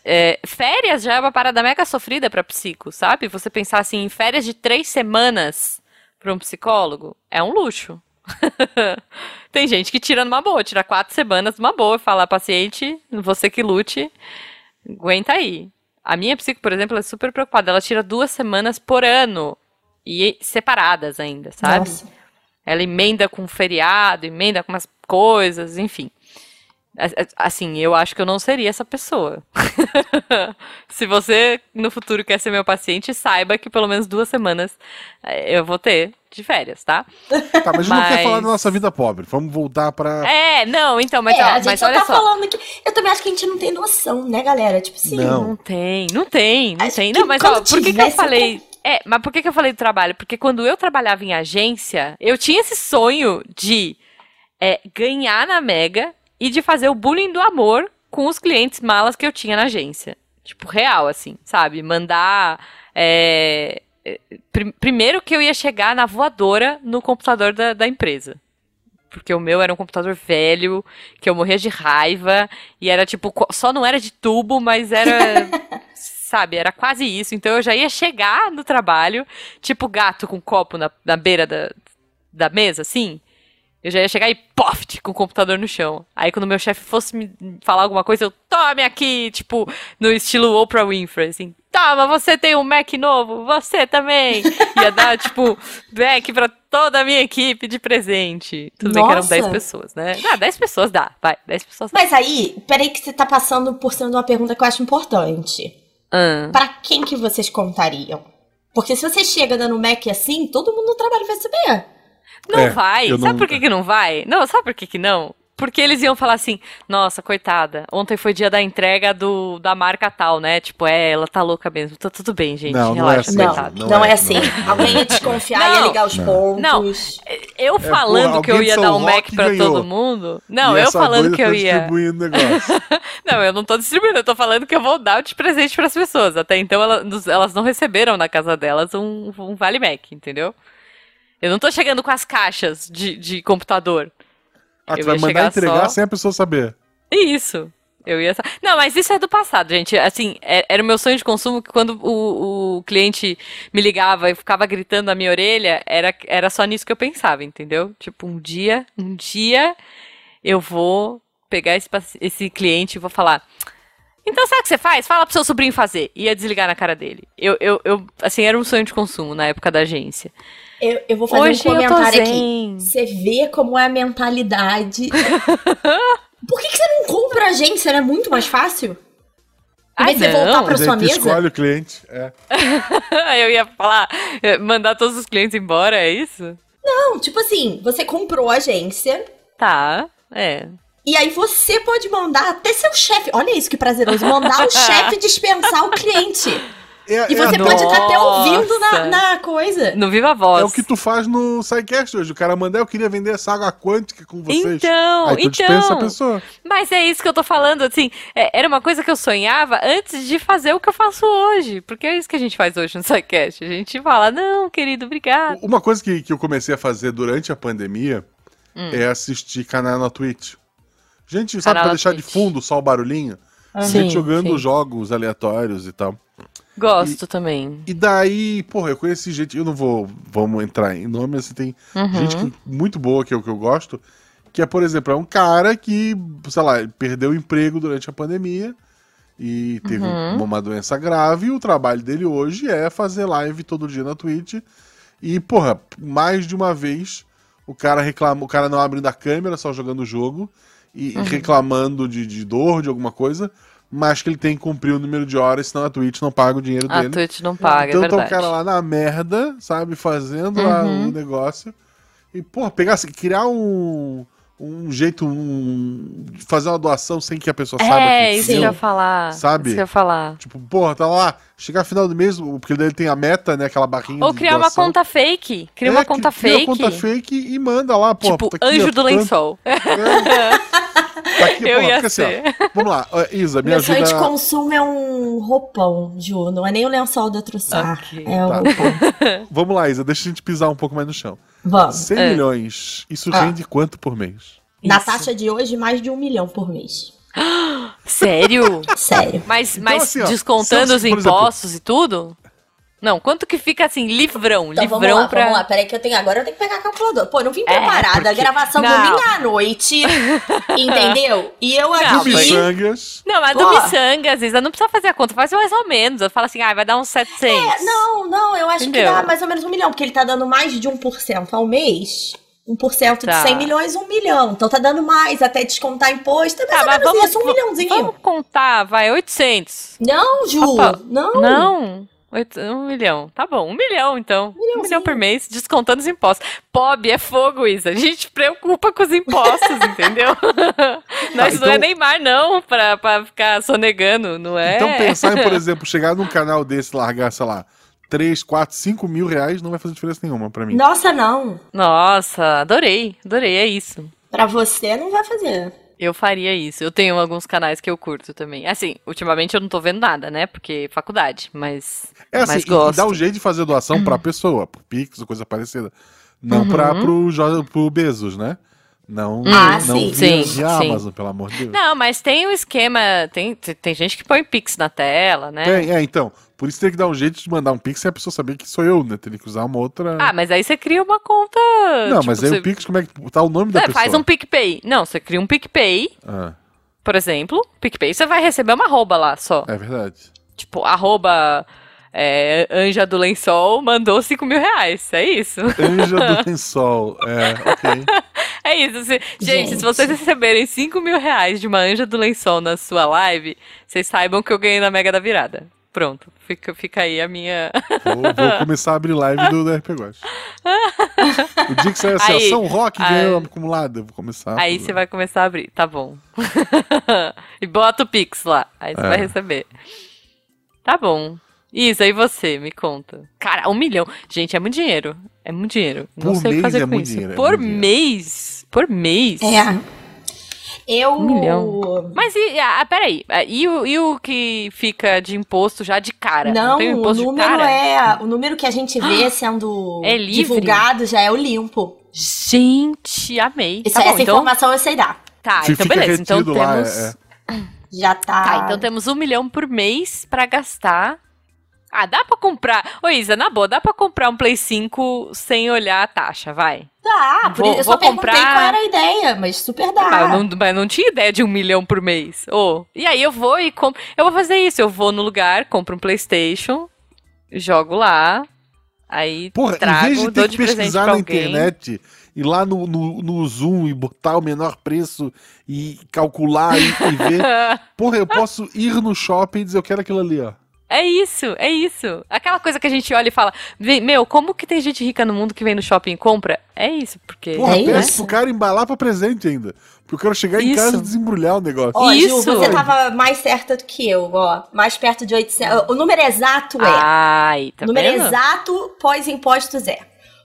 É, férias já é uma parada mega sofrida pra psico, sabe? Você pensar assim, em férias de três semanas pra um psicólogo é um luxo. <laughs> Tem gente que tira numa boa, tira quatro semanas numa boa e fala, paciente, você que lute, aguenta aí. A minha psico, por exemplo, é super preocupada. Ela tira duas semanas por ano. E separadas ainda, sabe? nossa. Ela emenda com feriado, emenda com umas coisas, enfim. Assim, eu acho que eu não seria essa pessoa. <laughs> Se você no futuro quer ser meu paciente, saiba que pelo menos duas semanas eh, eu vou ter de férias, tá? Tá, mas a gente não quer Mas- falar da nossa vida pobre. Vamos voltar pra. É, não, então, mas, é, ó, a gente mas só olha tá só. falando que. Eu também acho que a gente não tem noção, né, galera? Tipo assim. Não. Não tem, não tem, não Acho tem. Não, mas ó, por que, que eu falei. É, mas por que, que eu falei do trabalho? Porque quando eu trabalhava em agência, eu tinha esse sonho de é, ganhar na Mega e de fazer o bullying do amor com os clientes malas que eu tinha na agência. Tipo, real, assim, sabe? Mandar. é, é, prim- primeiro que eu ia chegar na voadora no computador da, da empresa. Porque o meu era um computador velho, que eu morria de raiva, e era tipo, só não era de tubo, mas era, <laughs> sabe, era quase isso. Então eu já ia chegar no trabalho, tipo gato com copo na, na beira da, da mesa, assim. Eu já ia chegar e poft com o computador no chão. Aí quando meu chefe fosse me falar alguma coisa, eu tome aqui, tipo, no estilo Oprah Winfrey, assim. Toma, você tem um Mac novo, você também. <laughs> Ia dar, tipo, Mac pra toda a minha equipe de presente. Tudo bem que eram Nossa. 10 pessoas, né? Ah, 10 pessoas dá, vai, 10 pessoas dá. Mas aí, peraí que você tá passando por cima de uma pergunta que eu acho importante. Ah, Pra quem que vocês contariam? Porque se você chega dando Mac assim, todo mundo no trabalho vai saber. não É, vai. Sabe não- por que, que não vai? Não, sabe por que, que não? Porque eles iam falar assim, nossa, coitada, ontem foi dia da entrega do, da marca tal, né? Tipo, é, ela tá louca mesmo. Tá tudo bem, gente. Não, não é relaxa, assim. Não, coitada. não, não é, é, assim. não é. Alguém ia desconfiar, ia Não. ligar os Não. pontos. Não. Eu falando porra, que eu ia dar um Mac pra ganhou. todo mundo. Não, E eu falando que eu tá ia. distribuindo negócio. <laughs> Não, eu não tô distribuindo, eu tô falando que eu vou dar de presente pras pessoas. Até então ela- nos- elas não receberam na casa delas um, um Vale Mac, entendeu? Eu não tô chegando com as caixas de, de computador. Ah, tu vai mandar entregar só- sem a pessoa saber. Isso. Eu ia. Não, mas isso é do passado, gente. Assim, é- era o meu sonho de consumo que quando o, o cliente me ligava e ficava gritando na minha orelha, era, era só nisso que eu pensava, entendeu? Tipo, um dia, um dia eu vou pegar esse, esse cliente e vou falar. Então, sabe o que você faz? Fala pro seu sobrinho fazer. Ia desligar na cara dele. Eu, eu, eu, assim, era um sonho de consumo na época da agência. Eu, eu vou fazer Hoje um comentário aqui. Você vê como é a mentalidade. <laughs> Por que, que você não compra a agência? Não é muito mais fácil? Ai, de você voltar não. pra aí sua mesa? escolhe o cliente. É. <laughs> eu ia falar, eh, mandar todos os clientes embora, é isso? Não, tipo assim, você comprou a agência. Tá, é. E aí você pode mandar até seu chefe. Olha isso que prazeroso. Mandar o <laughs> chefe dispensar o cliente. É, E é você a pode estar até ouvindo na, na coisa. No Viva Voz. É o que tu faz no SciCast hoje. O cara manda, eu queria vender essa água quântica com vocês. Então, Aí tu dispensa a então. pessoa. Mas é isso que eu tô falando, assim, é- era uma coisa que eu sonhava antes de fazer o que eu faço hoje. Porque é isso que a gente faz hoje no SciCast. A gente fala, não, querido, obrigado. Uma coisa que, que eu comecei a fazer durante a pandemia Hum. é assistir canal na Twitch. Gente, sabe, Canal pra deixar de Twitch. fundo só o barulhinho? Sim, Gente jogando sim. jogos aleatórios e tal. Gosto também. E daí, porra, eu conheci gente, eu não vou, vamos entrar em nome, mas tem Uhum. gente que- muito boa que eu, que eu gosto, que é, por exemplo, é um cara que, sei lá, perdeu o emprego durante a pandemia e teve Uhum. uma doença grave, e o trabalho dele hoje é fazer live todo dia na Twitch. E, porra, mais de uma vez o cara reclama, o cara não abrindo a câmera, só jogando o jogo, e Uhum. reclamando de, de dor, de alguma coisa, mas que ele tem que cumprir o número de horas, senão a Twitch não paga o dinheiro A dele. Twitch não paga, então é tá verdade. o cara lá na merda, sabe, fazendo lá Uhum. o negócio. E, porra, pegar, assim, criar um, um jeito, um, de fazer uma doação sem que a pessoa saiba É, que isso que eu ia falar. Sabe? Isso que eu ia falar. Tipo, porra, tá lá, chegar final do mês, porque daí ele tem a meta, né, aquela barrinha Ou de criar uma doação. conta fake. Cria É, uma conta cria fake. uma conta fake e manda lá, pô. tipo, tá aqui, anjo ó, do tanto- lençol. <laughs> É. Tá aqui, Eu porra, ia porque assim, ó, ser. Vamos lá, Isa, me Meu sonho de ajuda. consumo é um roupão, Ju. Não é nem o lençol da Trussar. Ok, é o tá. roupão. <laughs> Vamos lá, Isa, deixa a gente pisar um pouco mais no chão. Vamos. 100 É. milhões, isso Ah. rende quanto por mês? Na Isso. taxa de hoje, mais de um milhão por mês. <gasps> Sério? Sério. Mas, Então, mas assim, ó, descontando se os por exemplo- impostos e tudo? Não, quanto que fica assim, livrão, Então livrão vamos lá, pra. vamos lá. Peraí que eu tenho agora, eu tenho que pegar a calculadora. Pô, eu não vim É, preparada. A porque- gravação Não. domingo à noite. <laughs> entendeu? E eu Não, aqui. Do Missangas. Não, mas do miçangas, Isa, não precisa fazer a conta, faz mais ou menos. Eu falo assim, ah, vai dar uns 700. É, não, não, eu acho Entendeu? que dá mais ou menos um milhão, porque ele tá dando mais de 1% ao mês. 1% de Tá. 100 milhões, 1 milhão. Então tá dando mais, até descontar imposto. É mais Tá, mas vamos, isso, um milhãozinho. vamos contar, vai, 800. Não, Ju, Opa. não. Não, oito- um milhão. Tá bom, um milhão então. Um milhão por mês, descontando os impostos. POB é fogo, Isa. A gente preocupa com os impostos, <laughs> entendeu? Nós não é então- Neymar, não, pra, pra ficar sonegando, não é? Então pensar em, por <laughs> exemplo, chegar num canal desse e largar, sei lá, 3, 4, 5 mil reais não vai fazer diferença nenhuma pra mim. Nossa, não. Nossa, adorei, adorei, é isso. Pra você não vai fazer. Eu faria isso. Eu tenho alguns canais que eu curto também. Assim, ultimamente eu não tô vendo nada, né? Porque faculdade, mas. É assim, mas gosto. dá um jeito de fazer doação pra pessoa, por Pix ou coisa parecida. Não pra, Uhum. pro, Jo- pro Bezos, né? Não, Ah, não sim. via, Sim, sim. Amazon, pelo amor de Deus. Não, mas tem um esquema. Tem, tem tem gente que põe Pix na tela, né? Tem, é, então. Por isso tem que dar um jeito de mandar um Pix sem a pessoa saber que sou eu, né? Teria que usar uma outra. Ah, mas aí você cria uma conta. não, tipo, mas aí você... o Pix, como é que tá o nome da É, pessoa? faz um PicPay. Não, você cria um PicPay, Ah, por exemplo. PicPay, você vai receber uma arroba lá só. é verdade. Tipo, arroba é, Anja do Lençol mandou 5 mil reais. É isso. Anja do <laughs> Lençol. É, ok. <laughs> É isso. se- Gente, Gente. se vocês receberem 5 mil reais de uma Anja do Lençol na sua live, vocês saibam que eu ganhei na Mega da Virada. Pronto. Fica, fica aí a minha. Vou, vou <laughs> começar a abrir live do, do RP Gost. <laughs> O dia que sair assim, Aí- ó, São Roque aí- ganhou acumulado, eu vou começar. a Aí você vai começar a abrir, tá bom. <laughs> e bota o Pix lá, aí você É. vai receber. Tá bom. Isa, e você? Me conta. Cara, um milhão. Gente, é muito dinheiro. É muito dinheiro. Não Por sei o mês que fazer é com isso. dinheiro, é Por muito dinheiro. mês? Por mês? É. Eu. Um milhão. Mas e, ah, peraí, e o, e o que fica de imposto já de cara? Não, tem um o número cara? é. O número que a gente vê <gasps> sendo É divulgado já é o limpo. Gente, amei. Isso, tá bom, essa então, informação eu sei dar. tá, Se então beleza. Então lá, temos... é- Já tá. Tá, então temos um milhão por mês pra gastar. Ah, dá pra comprar. Ô, Isa, na boa, dá pra comprar um Play 5 sem olhar a taxa, vai. Tá, por Vou- isso eu só vou perguntei comprar- qual era a ideia, mas super dá. Mas, eu não, mas não tinha ideia de um milhão por mês. Ô, e aí eu vou e compro. Eu vou fazer isso. Eu vou no lugar, compro um PlayStation, jogo lá. Aí Porra, trago, em vez de ter que pesquisar na alguém. internet, ir lá no, no, no Zoom e botar o menor preço e calcular e, e ver. <laughs> Porra, eu posso ir no shopping e dizer eu quero aquilo ali, ó. É isso, é isso. Aquela coisa que a gente olha e fala, "Vê, meu, como que tem gente rica no mundo que vem no shopping e compra? É isso, porque. Porra, É isso. pro cara embalar pra presente ainda. Porque eu quero chegar em Isso. casa e desembrulhar o negócio. Ó, Ju, Isso. você tava mais certa do que eu, ó. Mais perto de 800. O número exato é. Ai, tá o número vendo? exato pós-impostos é.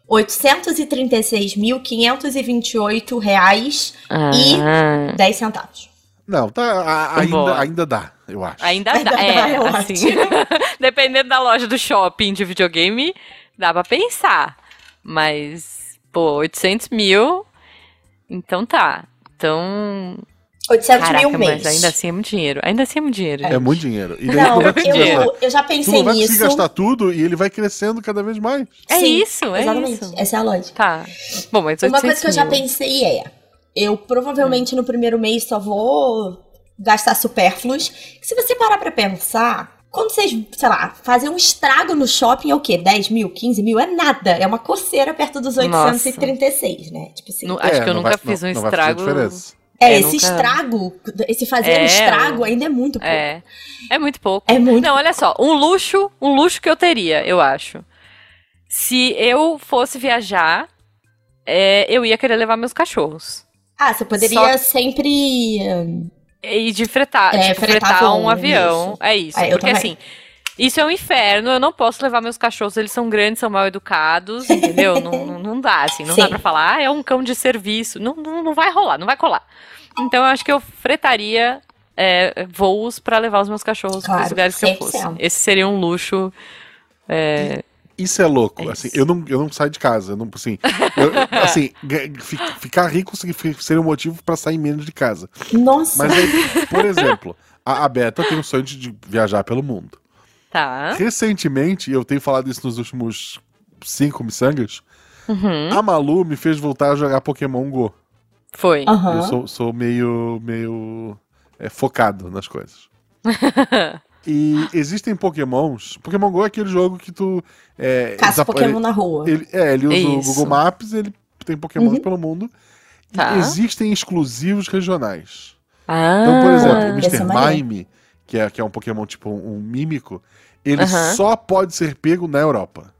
836.528 reais e Ah, 10 centavos. Não, tá, a- ainda, Boa. ainda dá, eu acho. ainda Ainda dá, dá, é, eu assim. acho. <laughs> Dependendo da loja do shopping de videogame, dá pra pensar. Mas, pô, 800 mil, então tá. Então, 800 caraca, mil mas mês. ainda assim é muito dinheiro. Ainda assim é muito dinheiro. É gente. muito dinheiro. E daí Não, tu vai conseguir dinheiro. eu, eu já Tu pensei não vai conseguir nisso. gastar tudo e ele vai crescendo cada vez mais. É Sim, isso, é exatamente. isso. Essa é a lógica. Tá. Bom, mas 800 Uma coisa que eu já pensei é: eu provavelmente no primeiro mês só vou gastar supérfluos. Que se você parar pra pensar, quando vocês, sei lá, fazem um estrago no shopping é o quê? 10 mil, 15 mil? É nada. É uma coceira perto dos Nossa. 836, né? Tipo assim. Não- acho É, que eu nunca vai- fiz não- um não fazer estrago. é, é, esse nunca- estrago, esse fazer É, um estrago ainda é muito pouco. É. É muito pouco. É muito Não, olha só, um luxo, um luxo que eu teria, eu acho. Se eu fosse viajar, é, eu ia querer levar meus cachorros. Ah, você poderia sempre. hum, E de fretar, É, tipo, fretar fretar um avião. isso. É isso. É, eu porque assim, isso é um inferno, eu não posso levar meus cachorros, eles são grandes, são mal educados, entendeu? <laughs> não, não, dá, assim, não dá Sim. pra falar, ah, é um cão de serviço. Não, não, não vai rolar, não vai colar. Então eu acho que eu fretaria é, voos pra levar os meus cachorros Claro, pros lugares que eu 100%. fosse. Esse seria um luxo. é, Isso é louco. É assim, isso. eu não, eu não saio de casa. Eu não, assim, eu- <laughs> assim ficar rico significa- seria um motivo pra sair menos de casa. Nossa. Mas aí, por exemplo, a, a Beta tem o sonho de viajar pelo mundo. tá. Recentemente, eu tenho falado isso nos últimos cinco miçangas, Uhum, a Malu me fez voltar a jogar Pokémon GO. Foi. Aham. Eu sou, sou meio, meio é, focado nas coisas. <laughs> E existem Pokémons. Pokémon GO é aquele jogo que tu. É, Caça Pokémon na rua. Ele, é, ele usa o Isso. Google Maps, ele tem Pokémon Uhum. pelo mundo. E Tá. existem exclusivos regionais. Ah, Então, por exemplo, o é Mr. maneiro. Mime, que é, que é um Pokémon tipo um, um mímico, ele Aham. só pode ser pego na Europa.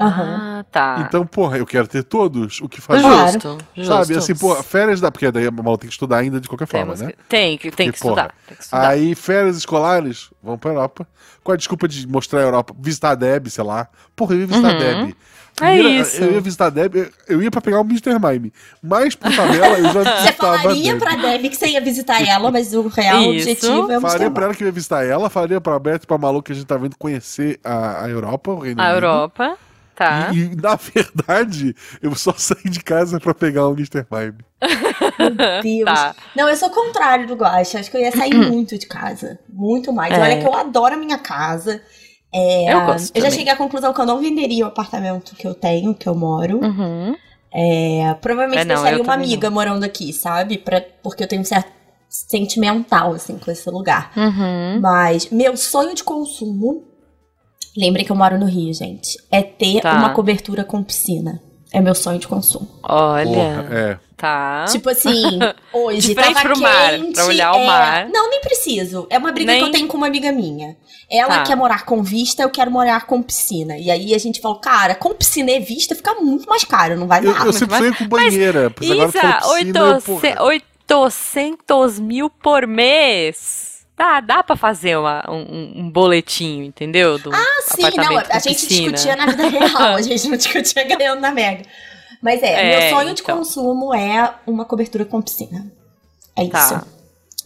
Aham. Ah, tá. Então, porra, eu quero ter todos. O que fazer? Claro. justo, justo. Sabe, assim, pô, férias da. Porque daí a maluca tem que estudar ainda de qualquer forma, Temos né? que- Tem que, tem Porque, que estudar. porra, Tem que estudar. Aí, férias escolares, vamos pra Europa. Com a desculpa de mostrar a Europa, visitar a Deb, sei lá. Porra, eu ia visitar a Uhum. Deb. É isso. Eu ia visitar a Deb, eu- ia pra pegar o Mr. Mime. Mas, por tabela, eu já <laughs> Você visitava a falaria Deb. pra Debbie que você ia visitar <laughs> ela, mas o real Isso. objetivo é o Falaria Mr. pra ela que eu ia visitar ela, falaria pra Beto e pra Malu que a gente tá vindo conhecer a, a Europa, o Reino A Unido. Europa, tá. E, e, na verdade, eu só saí de casa pra pegar o Mr. Mime. Meu Deus. Tá. Não, eu sou o contrário do Guaxa. Acho que eu ia sair muito de casa. Muito mais. É. Olha que eu adoro a minha casa. É, Eu gosto eu já cheguei à conclusão que eu não venderia o apartamento que eu tenho, que eu moro. Uhum. É, provavelmente É, não, deixaria eu uma amiga morando aqui, sabe? Pra, porque eu tenho um certo sentimental, assim, com esse lugar. Uhum. Mas meu sonho de consumo, lembrem que eu moro no Rio, gente, é ter Tá. uma cobertura com piscina. É meu sonho de consumo. Olha, Porra, é. tá. Tipo assim, <laughs> hoje De frente tava pro mar, quente, pra olhar o é, mar. Não, nem preciso. É uma briga Nem- que eu tenho com uma amiga minha. Ela Tá. quer morar com vista, eu quero morar com piscina. E aí a gente falou, cara, com piscina e vista fica muito mais caro, não vai Eu, dar. eu sempre mas- sonhei com banheira. Mas agora Isa, piscina, eu, oitoce- porra, 800 mil por mês. Dá, dá pra fazer uma- um, um boletinho, entendeu? Do Ah, sim, não, apartamento a com gente piscina. discutia na vida real, <laughs> a gente não discutia ganhando na Mega. Mas é, É, meu sonho de então. consumo é uma cobertura com piscina. É isso. Tá.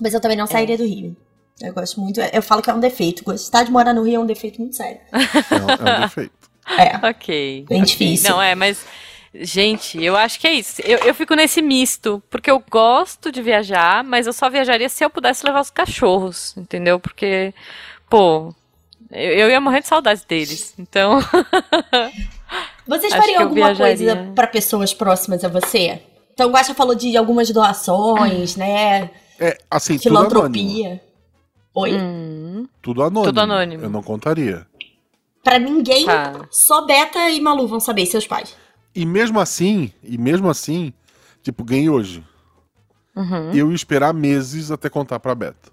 Mas eu também não sairia do Rio. Eu gosto muito, eu falo que é um defeito. Gostar de morar no Rio é um defeito muito sério. é um, é um <laughs> defeito. É. Ok. Bem ok. difícil. Não, é, mas. Gente, eu acho que é isso. Eu, eu fico nesse misto, porque eu gosto de viajar, mas eu só viajaria se eu pudesse levar os cachorros, entendeu? Porque, pô, eu, eu ia morrer de saudades deles. Então. <laughs> Vocês Acho fariam que eu alguma viajaria. coisa pra pessoas próximas a você? Então, o Guaxa falou de algumas doações, né? É, assim, tudo. Filantropia. Oi? hum, Tudo anônimo. Tudo anônimo. Eu não contaria. Pra ninguém, tá. só Beta e Malu vão saber, seus pais. E mesmo assim, e mesmo assim, tipo, ganhei hoje. Uhum. Eu ia esperar meses até contar pra Beta.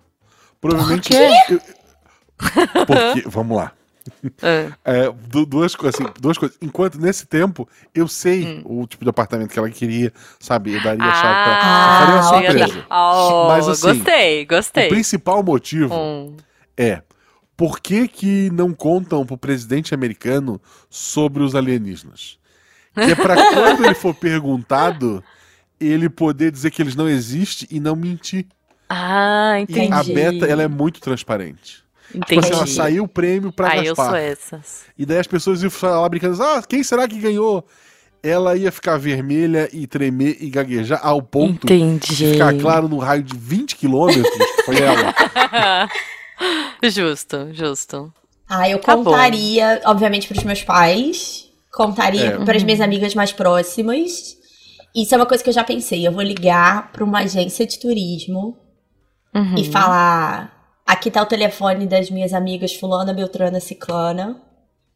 Provavelmente. Por quê? eu- Porque, <laughs> vamos lá. É, du- duas coisas, assim, duas coisas. Enquanto nesse tempo eu sei Hum. o tipo de apartamento que ela queria, sabe? Eu daria a chave pra. Ah, eu faria uma surpresa. Oh, Mas, assim, gostei, O gostei. principal motivo Um, é por que, que não contam pro presidente americano sobre os alienígenas? Que é pra quando ele for perguntado, ele poder dizer que eles não existem e não mentir. Ah, E entendi. a Beta, ela é muito transparente. Tipo Entendi. assim, ela saiu o prêmio pra Aí eu Gaspar. sou essas. E daí as pessoas iam falar lá brincando, ah, quem será que ganhou? Ela ia ficar vermelha e tremer e gaguejar ao ponto Entendi. de ficar claro no raio de 20 quilômetros foi ela. <laughs> justo, justo. Ah, eu Tá bom. contaria, obviamente, pros meus pais. Contaria É. pras minhas amigas mais próximas. Isso é uma coisa que eu já pensei. Eu vou ligar pra uma agência de turismo Uhum. e falar: aqui tá o telefone das minhas amigas Fulana, Beltrana, Ciclana.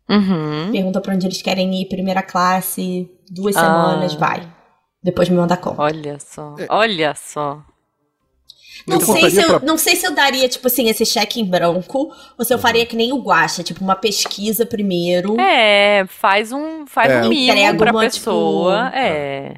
Uhum. Pergunta pra onde eles querem ir, primeira classe, duas Ah. semanas, vai. Depois me manda conta. Olha só, olha só. Não Eu sei, se eu, pra- não sei se eu daria, tipo assim, esse cheque em branco, ou se eu faria que nem o Guaxa, tipo, uma pesquisa primeiro. É, faz um, faz É. um mimo pra uma, pessoa. tipo, É.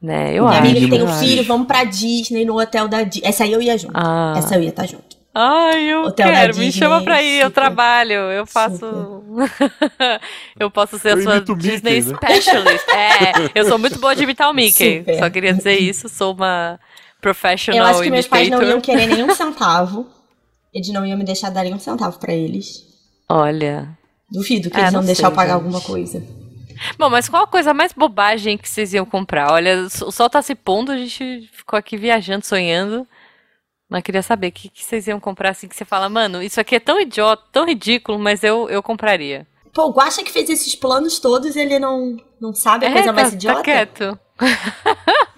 Né, eu Minha acho. amiga que tem um filho, vamos pra Disney, no hotel da Disney. Essa aí eu ia junto. Ah. Essa eu ia estar junto. Ai, eu Hotel quero. Me Disney, chama pra ir, eu super. trabalho. Eu faço. <laughs> eu posso ser Eu a sua o Mickey, Disney né? Specialist. É, eu sou muito boa de imitar o Mickey. <laughs> Super. Só queria dizer isso. Sou uma professional Eu acho que meus pais não iam querer <laughs> nenhum centavo. Eles não iam me deixar dar nenhum centavo pra eles. Olha. Duvido que É, eles não vão deixar eu pagar gente. alguma coisa. Bom, mas qual a coisa mais bobagem que vocês iam comprar? Olha, o sol tá se pondo, a gente ficou aqui viajando, sonhando. Mas queria saber o que, que vocês iam comprar assim que você fala, mano, isso aqui é tão idiota, tão ridículo, mas eu, eu compraria. Pô, o Guaxa que fez esses planos todos, ele não, não sabe a É, coisa tá, mais tá idiota? quieto.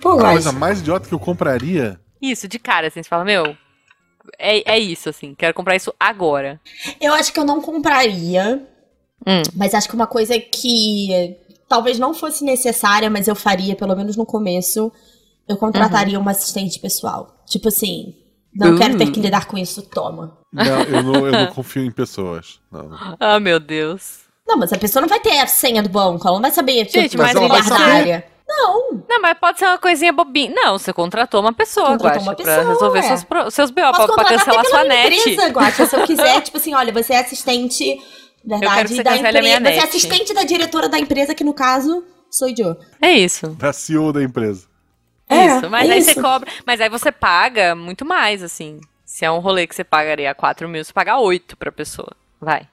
Pô, A coisa mais idiota que eu compraria. Isso, de cara, assim, você fala, meu, é, é isso, assim, quero comprar isso agora. Eu acho que eu não compraria. Hum. Mas acho que uma coisa que talvez não fosse necessária, mas eu faria, pelo menos no começo, eu contrataria uma assistente pessoal. Tipo assim, não Uh. quero ter que lidar com isso, toma. Não, eu não, eu não <laughs> confio em pessoas. Ah, meu Deus. Não, mas a pessoa não vai ter a senha do banco, ela não vai saber tipo, Gente, mas ela vai saber. Não, Não, mas pode ser uma coisinha bobinha. Não, você contratou uma pessoa, Contratou Guaxa, uma pra pessoa, resolver é. seus, pro- seus BO, pra, pra cancelar sua net. empresa, Guaxa, se eu quiser, <laughs> tipo assim, olha, você é assistente, verdade, que da empresa, você é assistente da diretora da empresa, que no caso, sou eu. É isso. Da CEO da empresa. É, isso. Mas é aí isso. você cobra. Mas aí você paga muito mais, assim. Se é um rolê que você pagaria 4 mil, você paga 8 pra pessoa. Vai.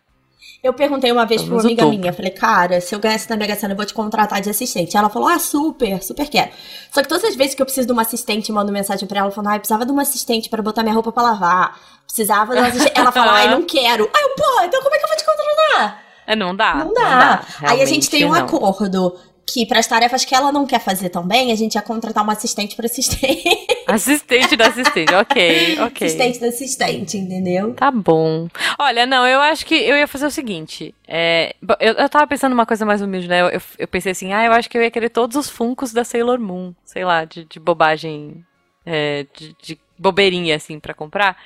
Eu perguntei uma vez pra uma amiga minha, falei, cara, se eu ganhasse na Mega Sena, eu vou te contratar de assistente. Ela falou, ah, super, super quero. Só que todas as vezes que eu preciso de uma assistente, mando mensagem pra ela, falando, ah, eu precisava de uma assistente pra botar minha roupa pra lavar. Precisava de uma assistente. Ela fala, ai, não <laughs> quero. Aí eu, pô, então como é que eu vou te contratar? É, não dá. não dá. Aí a gente tem um não. acordo que para as tarefas que ela não quer fazer também, a gente ia contratar uma assistente pra <laughs> assistente. Assistente da assistente. Ok, ok. assistente da assistente, entendeu? Tá bom. Olha, não, eu acho que eu ia fazer o seguinte. É, eu, eu tava pensando numa coisa mais humilde, né? Eu, eu, pensei assim, ah, eu acho que eu ia querer todos os funcos da Sailor Moon. Sei lá, de, de bobagem. é, de, de bobeirinha, assim, pra comprar.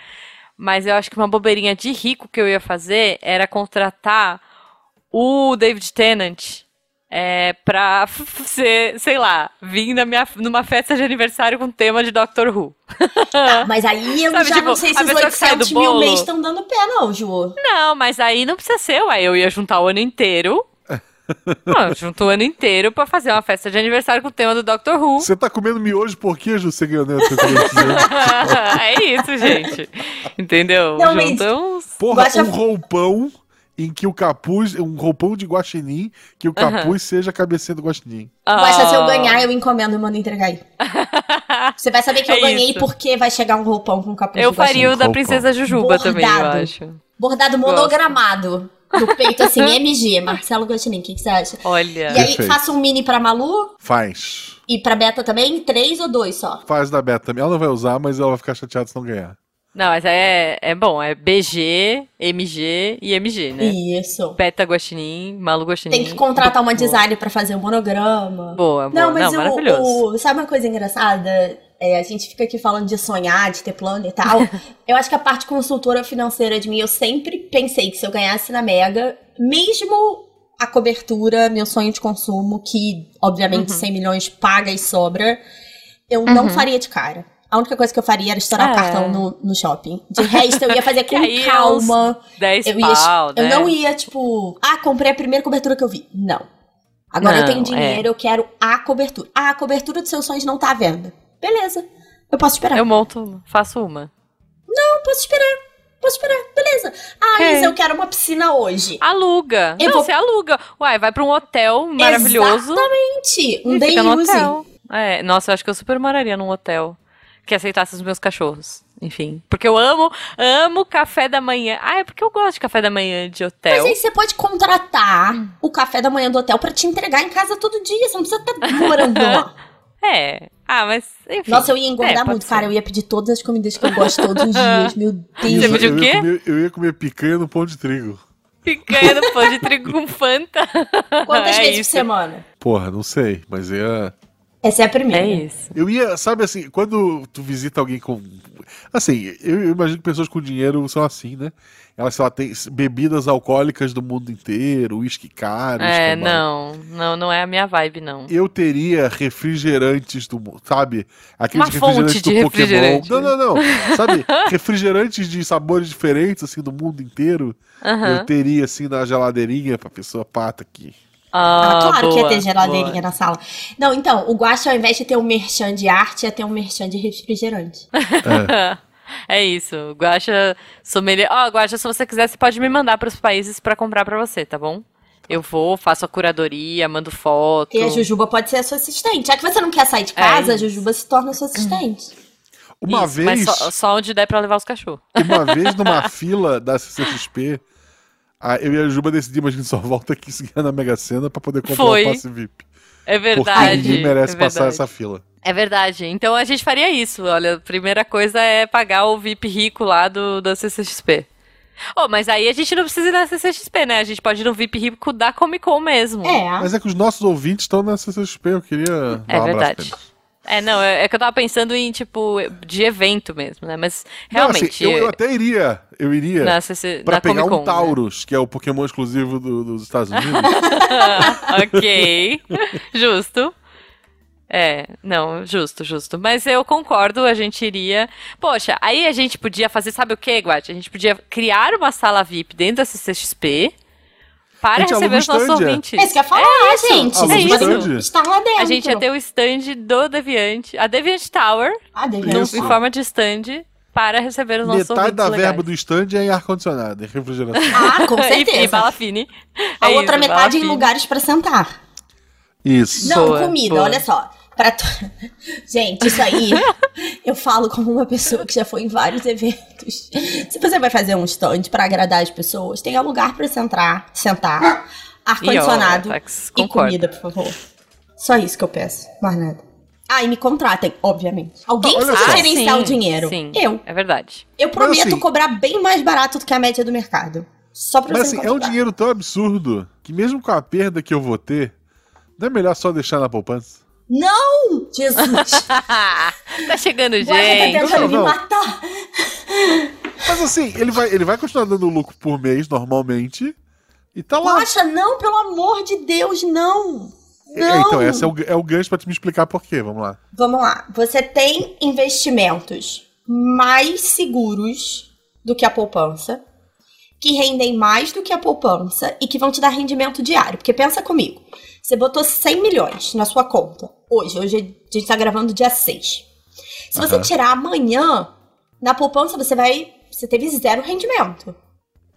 Mas eu acho que uma bobeirinha de rico que eu ia fazer era contratar o David Tennant. É, pra ser, sei lá, vir na minha, numa festa de aniversário com tema de Doctor Who. Tá, mas aí eu <laughs> Sabe, já tipo, não sei se os pessoa que sai do 800 mil bolo- mês estão dando pé, não, Ju. Não, mas aí não precisa ser, ué. Eu ia juntar o ano inteiro. <laughs> Não, eu junto o ano inteiro pra fazer uma festa de aniversário com o tema do Doctor Who. Você tá comendo miojo por quê, Ju? Você ganhou, né? Dizer. <laughs> é isso, gente. Entendeu? Não, mas- Junta uns. Porra, Guaxa- um roupão em que o capuz, um roupão de guaxinim, que o capuz seja a cabecinha do guaxinim. Basta se eu Ah. ganhar, eu encomendo e mando entregar aí. Você vai saber que eu É ganhei isso. porque vai chegar um roupão com capuz Eu de guaxinim. faria o da Roupão. Princesa Jujuba também, eu Bordado. acho. Bordado monogramado. No peito, assim, <laughs> MG, Marcelo Guaxinim. O que, que você acha? Olha. E aí, Perfeito. faço um mini pra Malu Faz. e pra Beta também, três ou dois só. Faz da Beta também. Ela não vai usar, mas ela vai ficar chateada se não ganhar. Não, mas é, é bom. É BG, MG e MG, né? Isso. Beta Guaxinim, Malu Guaxinim. Tem que contratar uma Boa. designer pra fazer o monograma. Boa, boa. Não, mas o- maravilhoso. o, sabe uma coisa engraçada? É, a gente fica aqui falando de sonhar, de ter plano e tal. <laughs> eu acho que a parte consultora financeira de mim, eu sempre pensei que se eu ganhasse na Mega, mesmo a cobertura, meu sonho de consumo, que obviamente Uhum. 100 milhões paga e sobra, eu não faria de cara. A única coisa que eu faria era estourar o É. cartão no, no shopping. De resto, eu ia fazer <laughs> com é calma. 10 Eu, ia, pau, eu né? não ia, tipo, ah, comprei a primeira cobertura que eu vi. Não. Agora eu Não, tenho dinheiro, eu quero a cobertura. Ah, a cobertura dos seus sonhos não tá à venda. Beleza. Eu posso esperar. Eu monto, faço uma. Eu posso esperar. Posso esperar. Beleza. Ah, Ok. Isa, eu quero uma piscina hoje. Aluga. Eu não, vou- você aluga. Uai, vai pra um hotel maravilhoso. Exatamente. Um day use. hotel. É, nossa, eu acho que eu super moraria num hotel que aceitasse os meus cachorros. Enfim. Porque eu amo, amo café da manhã. Ah, é porque eu gosto de café da manhã de Mas hotel. aí você pode contratar o café da manhã do hotel pra te entregar em casa todo dia. Você não precisa estar morando lá. <laughs> É. Ah, mas, enfim. Nossa, eu ia É, engordar pode muito, ser. cara. Eu ia pedir todas as comidas que eu gosto todos os dias. Meu <laughs> Você Deus. pediu eu, o quê? ia comer, eu ia comer picanha no pão de trigo. Picanha no pão de trigo com <laughs> Fanta. Quantas é vezes por isso. semana? Porra, não sei, mas ia. Essa é a primeira. É isso. Eu ia, sabe assim, quando tu visita alguém com. Assim, eu, eu imagino que pessoas com dinheiro são assim, né? Elas, sei lá, têm bebidas alcoólicas do mundo inteiro, uísque caro. É, não. Não, não é a minha vibe, não. Eu teria refrigerantes do mundo, sabe? Aqueles Uma fonte refrigerantes de do Pokémon. refrigerante. Não, não, não. sabe? <laughs> Refrigerantes de sabores diferentes, assim, do mundo inteiro. Aham. Eu teria, assim, na geladeirinha pra pessoa pata aqui. Ah, Ah, claro que ia boa, ter geladeirinha boa. na sala. Não, então, o Guaxa, ao invés de ter um merchan de arte, ia ter um merchan de refrigerante. É <laughs> isso. Guaxa sommelier. Ó, Guaxa, se você quiser, você pode me mandar pros países pra comprar pra você, tá bom? Eu vou, faço a curadoria, mando foto. E a Jujuba pode ser a sua assistente. Já que você não quer sair de casa, É a Jujuba se torna a sua assistente. Uma Isso, vez. Mas só, só onde der pra levar os cachorros. Uma vez <laughs> numa fila da CCXP, a- eu e a Juba decidimos a gente só volta aqui <laughs> seguir na Mega Sena pra poder comprar Foi. o passe VIP. É Porque verdade. ninguém merece é passar essa fila. É verdade. Então a gente faria isso. Olha, a primeira coisa é pagar o VIP rico lá do, da CCXP. Oh, mas aí a gente não precisa ir na CCXP, né? A gente pode ir no VIP Rico da Comic Con mesmo. É. Mas é que os nossos ouvintes estão na CCXP, eu queria É um abraço verdade. É, não, é é que eu tava pensando em, tipo, de evento mesmo, né? Mas Não, assim, realmente. eu, eu até iria, eu iria na CC, pra pegar um Taurus, que é o Pokémon exclusivo do- dos Estados Unidos. Né? <laughs> ok. Justo. É, não, justo, justo. Mas eu concordo, a gente iria. Poxa, aí a gente podia fazer, sabe o que, Guat? A gente podia criar uma sala VIP dentro da CCXP para gente receber os nossos stand, é. ouvintes. É isso que eu ia falar, gente. Aluga Vocês o podem stand. estar lá dentro. A gente ia ter o stand do Deviante, a Deviant Tower, Ah, no- devia Isso. em forma de stand, para receber os nossos Metade ouvintes da legais. verba do stand é em ar-condicionado, em refrigeração. Ah, com <laughs> E, e certeza. bala fine. A É outra isso, metade em fine. lugares pra sentar. Isso. Não, Boa, comida, boa. olha só. Pra to- <laughs> Gente, isso aí eu falo como uma pessoa que já foi em vários eventos. Se você vai fazer um stand pra agradar as pessoas, tenha lugar pra sentar, sentar, ar-condicionado E, e, comida, por favor. Só isso que eu peço, mais nada. Ah, e me contratem, obviamente. Alguém precisa só. gerenciar sim, o dinheiro. Sim, Eu. É verdade. Eu prometo assim- cobrar bem mais barato do que a média do mercado. Só pra Mas você assim, é um dinheiro tão absurdo que mesmo com a perda que eu vou ter, não é melhor só deixar na poupança? Não! Jesus! <laughs> tá chegando tá gente. tentando Não, me não. matar. Mas assim, ele vai, ele vai continuar dando lucro por mês, normalmente, e tá lá. Poxa, não, pelo amor de Deus, não! É, Não! então, esse é o, é o gancho pra te me explicar por quê, vamos lá. Vamos lá. Você tem investimentos mais seguros do que a poupança, que rendem mais do que a poupança e que vão te dar rendimento diário. Porque pensa comigo. Você botou 100 milhões na sua conta. Hoje, hoje a gente tá gravando dia 6. Se você Aham. tirar amanhã, na poupança você vai. Você teve zero rendimento.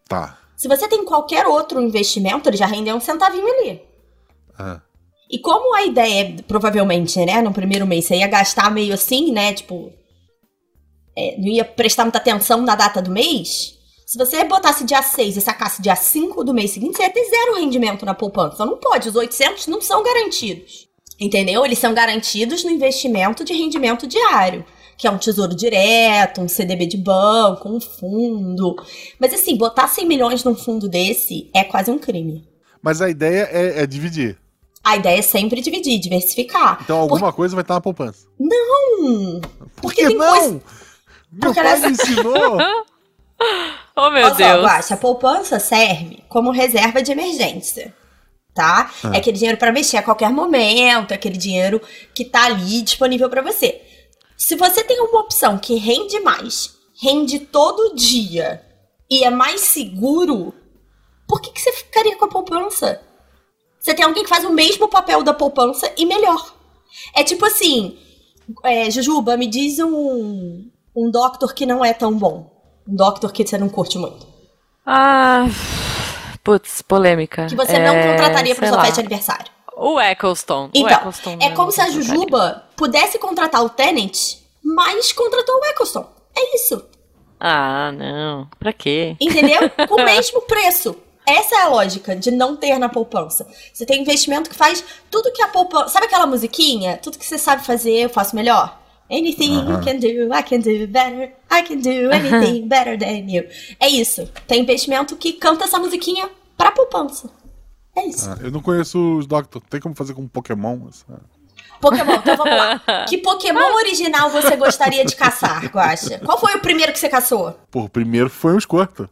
Tá. Se você tem qualquer outro investimento, ele já rendeu um centavinho ali. Ah. E como a ideia, é, provavelmente, né, no primeiro mês, você ia gastar meio assim, né, tipo, é, não ia prestar muita atenção na data do mês, se você botasse dia 6 e sacasse dia 5 do mês seguinte, você ia ter zero rendimento na poupança. Não pode, os 800 não são garantidos. Entendeu? Eles são garantidos no investimento de rendimento diário, que é um tesouro direto, um CDB de banco, um fundo. Mas assim, botar 100 milhões num fundo desse é quase um crime. Mas a ideia é, é dividir. A ideia é sempre dividir, diversificar. Então alguma coisa vai estar na poupança. Hum, Por porque que tem não? coisa. Meu Porque pai ela- me ensinou. <laughs> <laughs> Oh, meu Olha só, Deus. Guaxa, a poupança serve como reserva de emergência. Tá? Ah. É aquele dinheiro pra mexer a qualquer momento, é aquele dinheiro que tá ali disponível pra você. Se você tem uma opção que rende mais, rende todo dia e é mais seguro, por que, que você ficaria com a poupança? Você tem alguém que faz o mesmo papel da poupança e melhor. É tipo assim, é, Jujuba, me diz um, um doctor que não é tão bom. Um doctor que você não curte muito. Ah, putz, polêmica. Que você não É, contrataria pra sei sua lá. festa de aniversário. O Eccleston. o Então, Eccleston é como se a contrataria. Jujuba pudesse contratar o Tenet, mas contratou o Eccleston. É isso. Ah, não. Pra quê? Entendeu? <laughs> Com o mesmo preço. Essa é a lógica de não ter na poupança. Você tem investimento que faz tudo que a poupança. Sabe aquela musiquinha? Tudo que você sabe fazer, eu faço melhor. Anything you can do, I can do better. I can do anything better than you. É isso. Tem investimento que canta essa musiquinha pra poupança. É isso. Ah, eu não conheço os Doctor. Tem como fazer com Pokémon? Essa- Pokémon, então vamos lá. <laughs> Que Pokémon original você gostaria de caçar, Guaxa? Qual foi o primeiro que você caçou? Pô, o primeiro foi um Squirtle.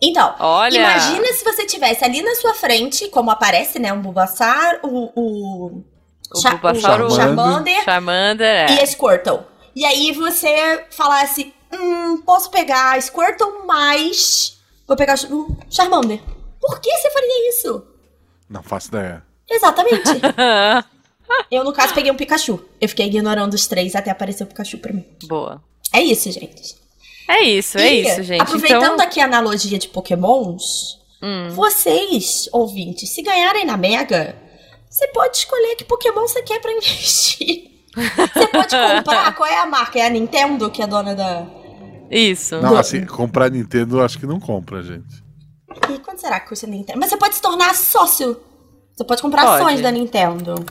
Então, Olha! imagina se você tivesse ali na sua frente, como aparece, né, um Bulbasaur, o, o, O Cha- Bulbasaur, o Charmander Charmander, é. e a Squirtle. E aí você falasse, hum, posso pegar a Squirtle, mas vou pegar o Charmander. Por que você faria isso? Não faço ideia. Exatamente. <laughs> Eu, no caso, peguei um Pikachu. Eu fiquei ignorando os três até aparecer o Pikachu pra mim. Boa. É isso, gente. É isso, é E, isso, gente. Aproveitando então, aqui a analogia de pokémons, hum, vocês, ouvintes, se ganharem na Mega, você pode escolher que pokémon você quer pra investir. Você pode comprar, qual é a marca? É a Nintendo, que é dona da... isso. Não, assim, comprar Nintendo eu acho que não compra, gente. E quanto será que custa a Nintendo? Mas você pode se tornar sócio. Você pode comprar Pode. ações da Nintendo.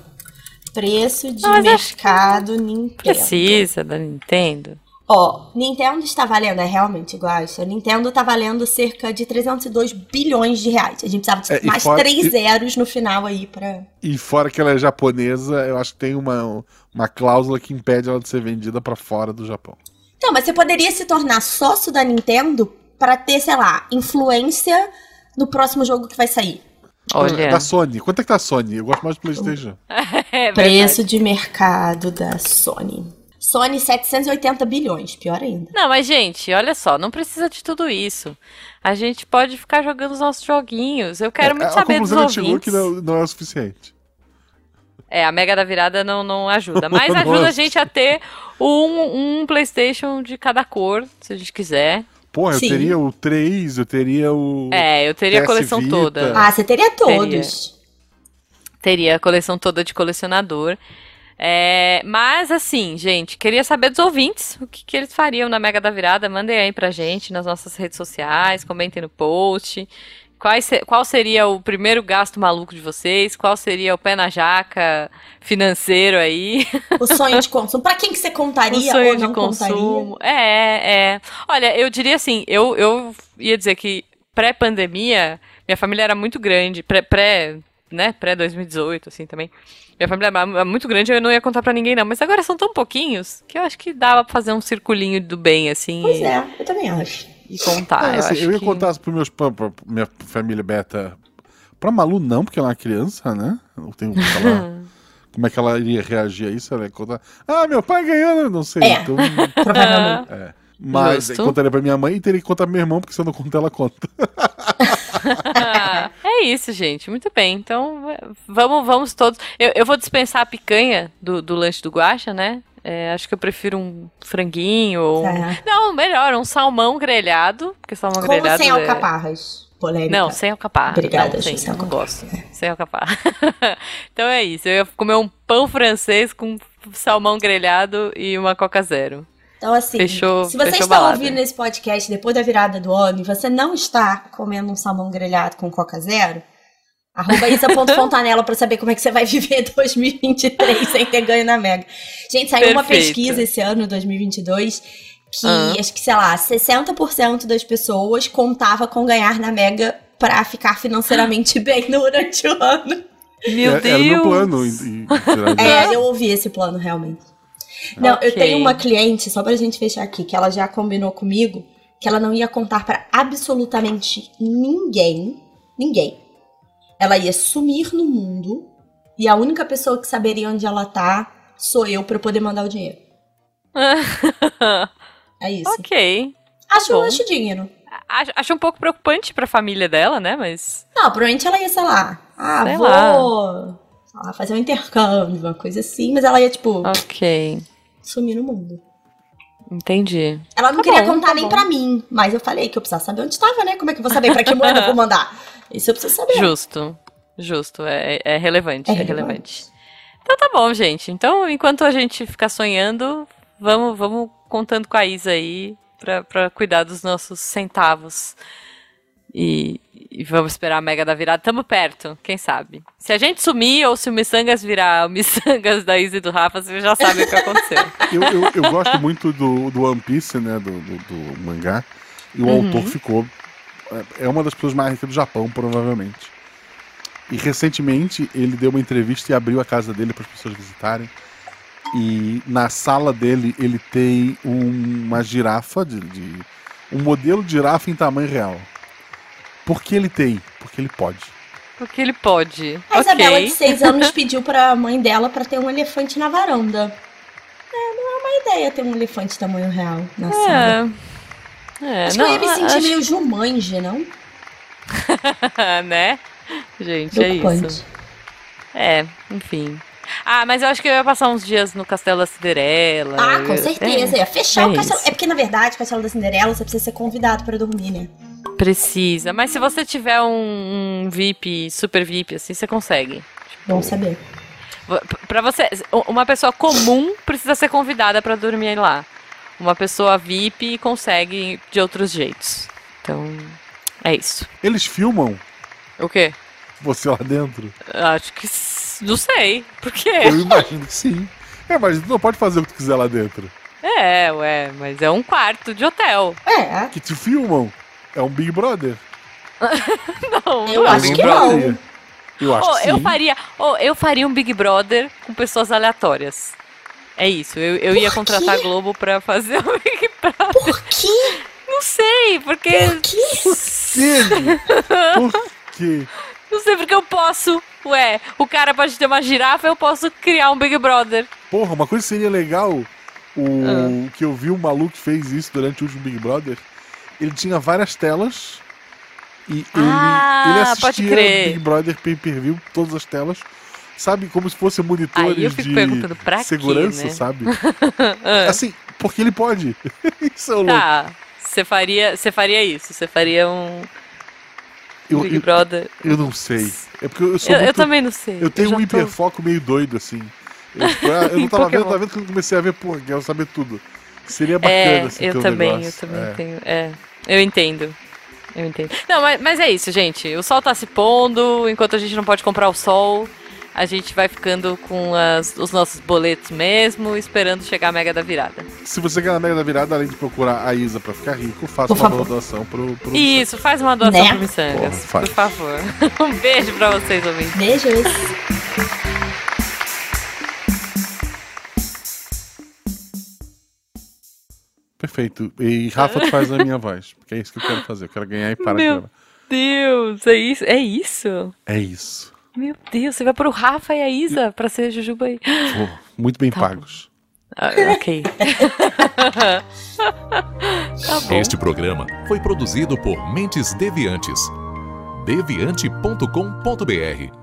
Preço de Mas mercado Nintendo. Precisa da Nintendo. Ó, Nintendo está valendo, é realmente igual a isso. Nintendo tá valendo cerca de 302 bilhões de reais. A gente precisava de É, mais fora- três e- zeros no final aí pra. E fora que ela é japonesa, eu acho que tem uma, uma cláusula que impede ela de ser vendida pra fora do Japão. Então, mas você poderia se tornar sócio da Nintendo pra ter, sei lá, influência no próximo jogo que vai sair. Olha. Da Sony. Quanto é que tá a Sony? Eu gosto mais do PlayStation. <laughs> É. Preço de mercado da Sony. Sony 780 bilhões, pior ainda. Não, mas gente, olha só, não precisa de tudo isso. A gente pode ficar jogando os nossos joguinhos. Eu quero muito a saber dos chegou ouvintes. que não, não é o suficiente. É, a Mega da Virada não, não ajuda. <laughs> Mas ajuda a gente a ter um, um PlayStation de cada cor, se a gente quiser. Porra, eu Sim. teria o 3, eu teria o. É, eu teria a PS coleção Vita. toda. Ah, você teria todos. Teria a coleção toda de colecionador. É, mas assim, gente, queria saber dos ouvintes o que, que eles fariam na Mega da Virada. Mandem aí pra gente nas nossas redes sociais, comentem no post. Quais qual seria o primeiro gasto maluco de vocês? Qual seria o pé na jaca financeiro aí? <laughs> O sonho de consumo. Pra quem que você O contaria sonho ou de não contaria? consumo. É, é. Olha, eu diria assim, eu, eu ia dizer que pré-pandemia, minha família era muito grande, pré, pré né, pré-2018, assim, também. Minha família era muito grande, eu não ia contar pra ninguém, não. Mas agora são tão pouquinhos que eu acho que dava pra fazer um circulinho do bem, assim, Pois e, é, eu também acho. e contar. É, eu, assim, acho eu ia que... contar pro meus, pra, pra minha família beta. Pra Malu, não, porque ela é uma criança, né? Eu tenho que falar. <laughs> Como é que ela iria reagir a isso? Ela ia contar. Ah, meu pai ganhou, não sei. É. Então, <laughs> é. Mas Justo. eu contaria pra minha mãe e teria que contar pro meu irmão, porque se eu não contar, ela conta. <laughs> é isso, gente. Muito bem. Então, vamos, vamos todos. Eu, eu vou dispensar a picanha do, do lanche do Guaxa, né? É, acho que eu prefiro um franguinho ou. um- É. Não, melhor, um salmão grelhado. Porque salmão Como grelhado. sem é- alcaparras. Polêmica. Não, sem alcaparra. Obrigada, não, sem, sem não gosto. Sem alcaparra. <laughs> então é isso. Eu ia comer um pão francês com salmão grelhado e uma Coca Zero. Então, assim, Fechou- se você fechou está balada. ouvindo esse podcast depois da virada do ano e você não está comendo um salmão grelhado com Coca Zero, arroba isa.fontanela pra saber como é que você vai viver <laughs> 2023 sem ter ganho na Mega. Gente, saiu uma Perfeito. pesquisa esse ano, 2022, que Ah. acho que, sei lá, 60% das pessoas contava com ganhar na Mega pra ficar financeiramente <laughs> bem durante o ano. Meu É- Deus! Era meu plano. E, e, É, eu ouvi esse plano realmente. Não, eu Ok. tenho uma cliente, só pra gente fechar aqui, que ela já combinou comigo que ela não ia contar pra absolutamente ninguém, ninguém. Ela ia sumir no mundo e a única pessoa que saberia onde ela tá sou eu pra eu poder mandar o dinheiro. <laughs> É isso. ok. acho, bom. acho dinheiro. Acho, acho um pouco preocupante pra família dela, né? Mas. Não, provavelmente ela ia, sei lá, ah, Sei vou lá. sei lá, fazer um intercâmbio, uma coisa assim, mas ela ia, tipo, Ok. Sumir no mundo. Entendi. Ela não Tá queria bom, contar tá nem pra mim, mas eu falei que eu precisava saber onde estava, né? Como é que eu vou saber pra que moeda eu vou mandar? Isso eu preciso saber. Justo. Justo. É, é relevante. É É, relevante. Então tá bom, gente. Então, enquanto a gente ficar sonhando, vamos, vamos contando com a Isa aí pra cuidar dos nossos centavos. E, e vamos esperar a Mega da virada. Tamo perto, quem sabe. Se a gente sumir ou se o Missangas virar o Missangas da Isa e do Rafa, você já sabe o que aconteceu. <laughs> eu, eu, eu gosto muito do, do One Piece, né? Do, do, do mangá. E o Uhum. autor ficou. É é uma das pessoas mais ricas do Japão, provavelmente. E recentemente ele deu uma entrevista e abriu a casa dele para as pessoas visitarem. E na sala dele ele tem um- uma girafa, de, de- um modelo de girafa em tamanho real. Por que ele tem? Porque ele pode. Porque ele pode. A Isabela, ok. de seis anos, <laughs> pediu pra mãe dela pra ter um elefante na varanda. É, não é uma ideia ter um elefante tamanho real na sala. É. É, Acho não, que eu ia me sentir acho- meio Jumanji, não? <laughs> né? Gente, é Preocupante. isso. É, enfim. Ah, mas eu acho que eu ia passar uns dias no Castelo da Cinderela. Ah, com certeza. é, Ia fechar é o castelo. isso. É porque, na verdade, o castelo da Cinderela você precisa ser convidado pra dormir, né? Precisa. Mas se você tiver um, um VIP, super VIP, assim, você consegue. Bom saber. Pra você, uma pessoa comum precisa ser convidada pra dormir lá. Uma pessoa VIP consegue de outros jeitos. Então, é isso. Eles filmam O quê? você lá dentro? Acho que. Não sei. Por quê? Eu imagino que sim. É, mas tu não pode fazer o que tu quiser lá dentro. É, ué, mas é um quarto de hotel. É, Que te filmam. É um Big Brother. <laughs> Não, Eu não. acho Big que Brother. não. Eu acho Oh, que eu sim. faria, oh, eu faria um Big Brother com pessoas aleatórias. É isso, eu, eu ia Por contratar a? Globo pra fazer um <laughs> Big Brother. Por quê? Não sei, porque. Por quê? Quê? Por quê? Não sei porque eu posso. Ué, o cara pode ter uma girafa, eu posso criar um Big Brother. Porra, uma coisa que seria legal, o Ah. que eu vi um maluco que fez isso durante o último Big Brother, ele tinha várias telas e ele, Ah, ele pode assistia. Big Brother pay per view, todas as telas, sabe, como se fossem monitores Aí eu fico de perguntando, pra quê, segurança, né? sabe? <laughs> Ah, Assim, porque ele pode. <laughs> isso é o louco. tá, você faria, você faria isso, você faria um Eu, Big eu, Brother. eu não sei. É porque eu sou Eu, eu muito- também não sei. Eu tenho um tô- hiperfoco meio doido, assim. Eu, <laughs> eu não tava vendo, tava vendo que eu comecei a ver, pô, quero saber tudo. Seria bacana, É, assim, eu ter um também, eu negócio. também É. tenho. É, eu entendo. Eu entendo. Não, mas, mas é isso, gente. O sol tá se pondo, enquanto a gente não pode comprar o sol, a gente vai ficando com as- os nossos boletos mesmo, esperando chegar a mega da virada. Se você quer na Mega da Virada, além de procurar a Isa pra ficar rico, faça uma favor. doação pro, pro Isso, faz uma doação Né? pro Missangas, Porra, por favor. <laughs> Um beijo pra vocês, ouvintes. Beijos. Perfeito. E Rafa tu <laughs> faz a minha voz, porque é isso que eu quero fazer. Eu quero ganhar e parar Meu. de gravar. Deus, é isso? É isso? É isso. Meu Deus, você vai pro Rafa e a Isa pra ser Jujuba aí. Pô, muito bem Tá pagos. Ah, ok. <laughs> tá bom. Este programa foi produzido por Mentes Deviantes. deviante.com.br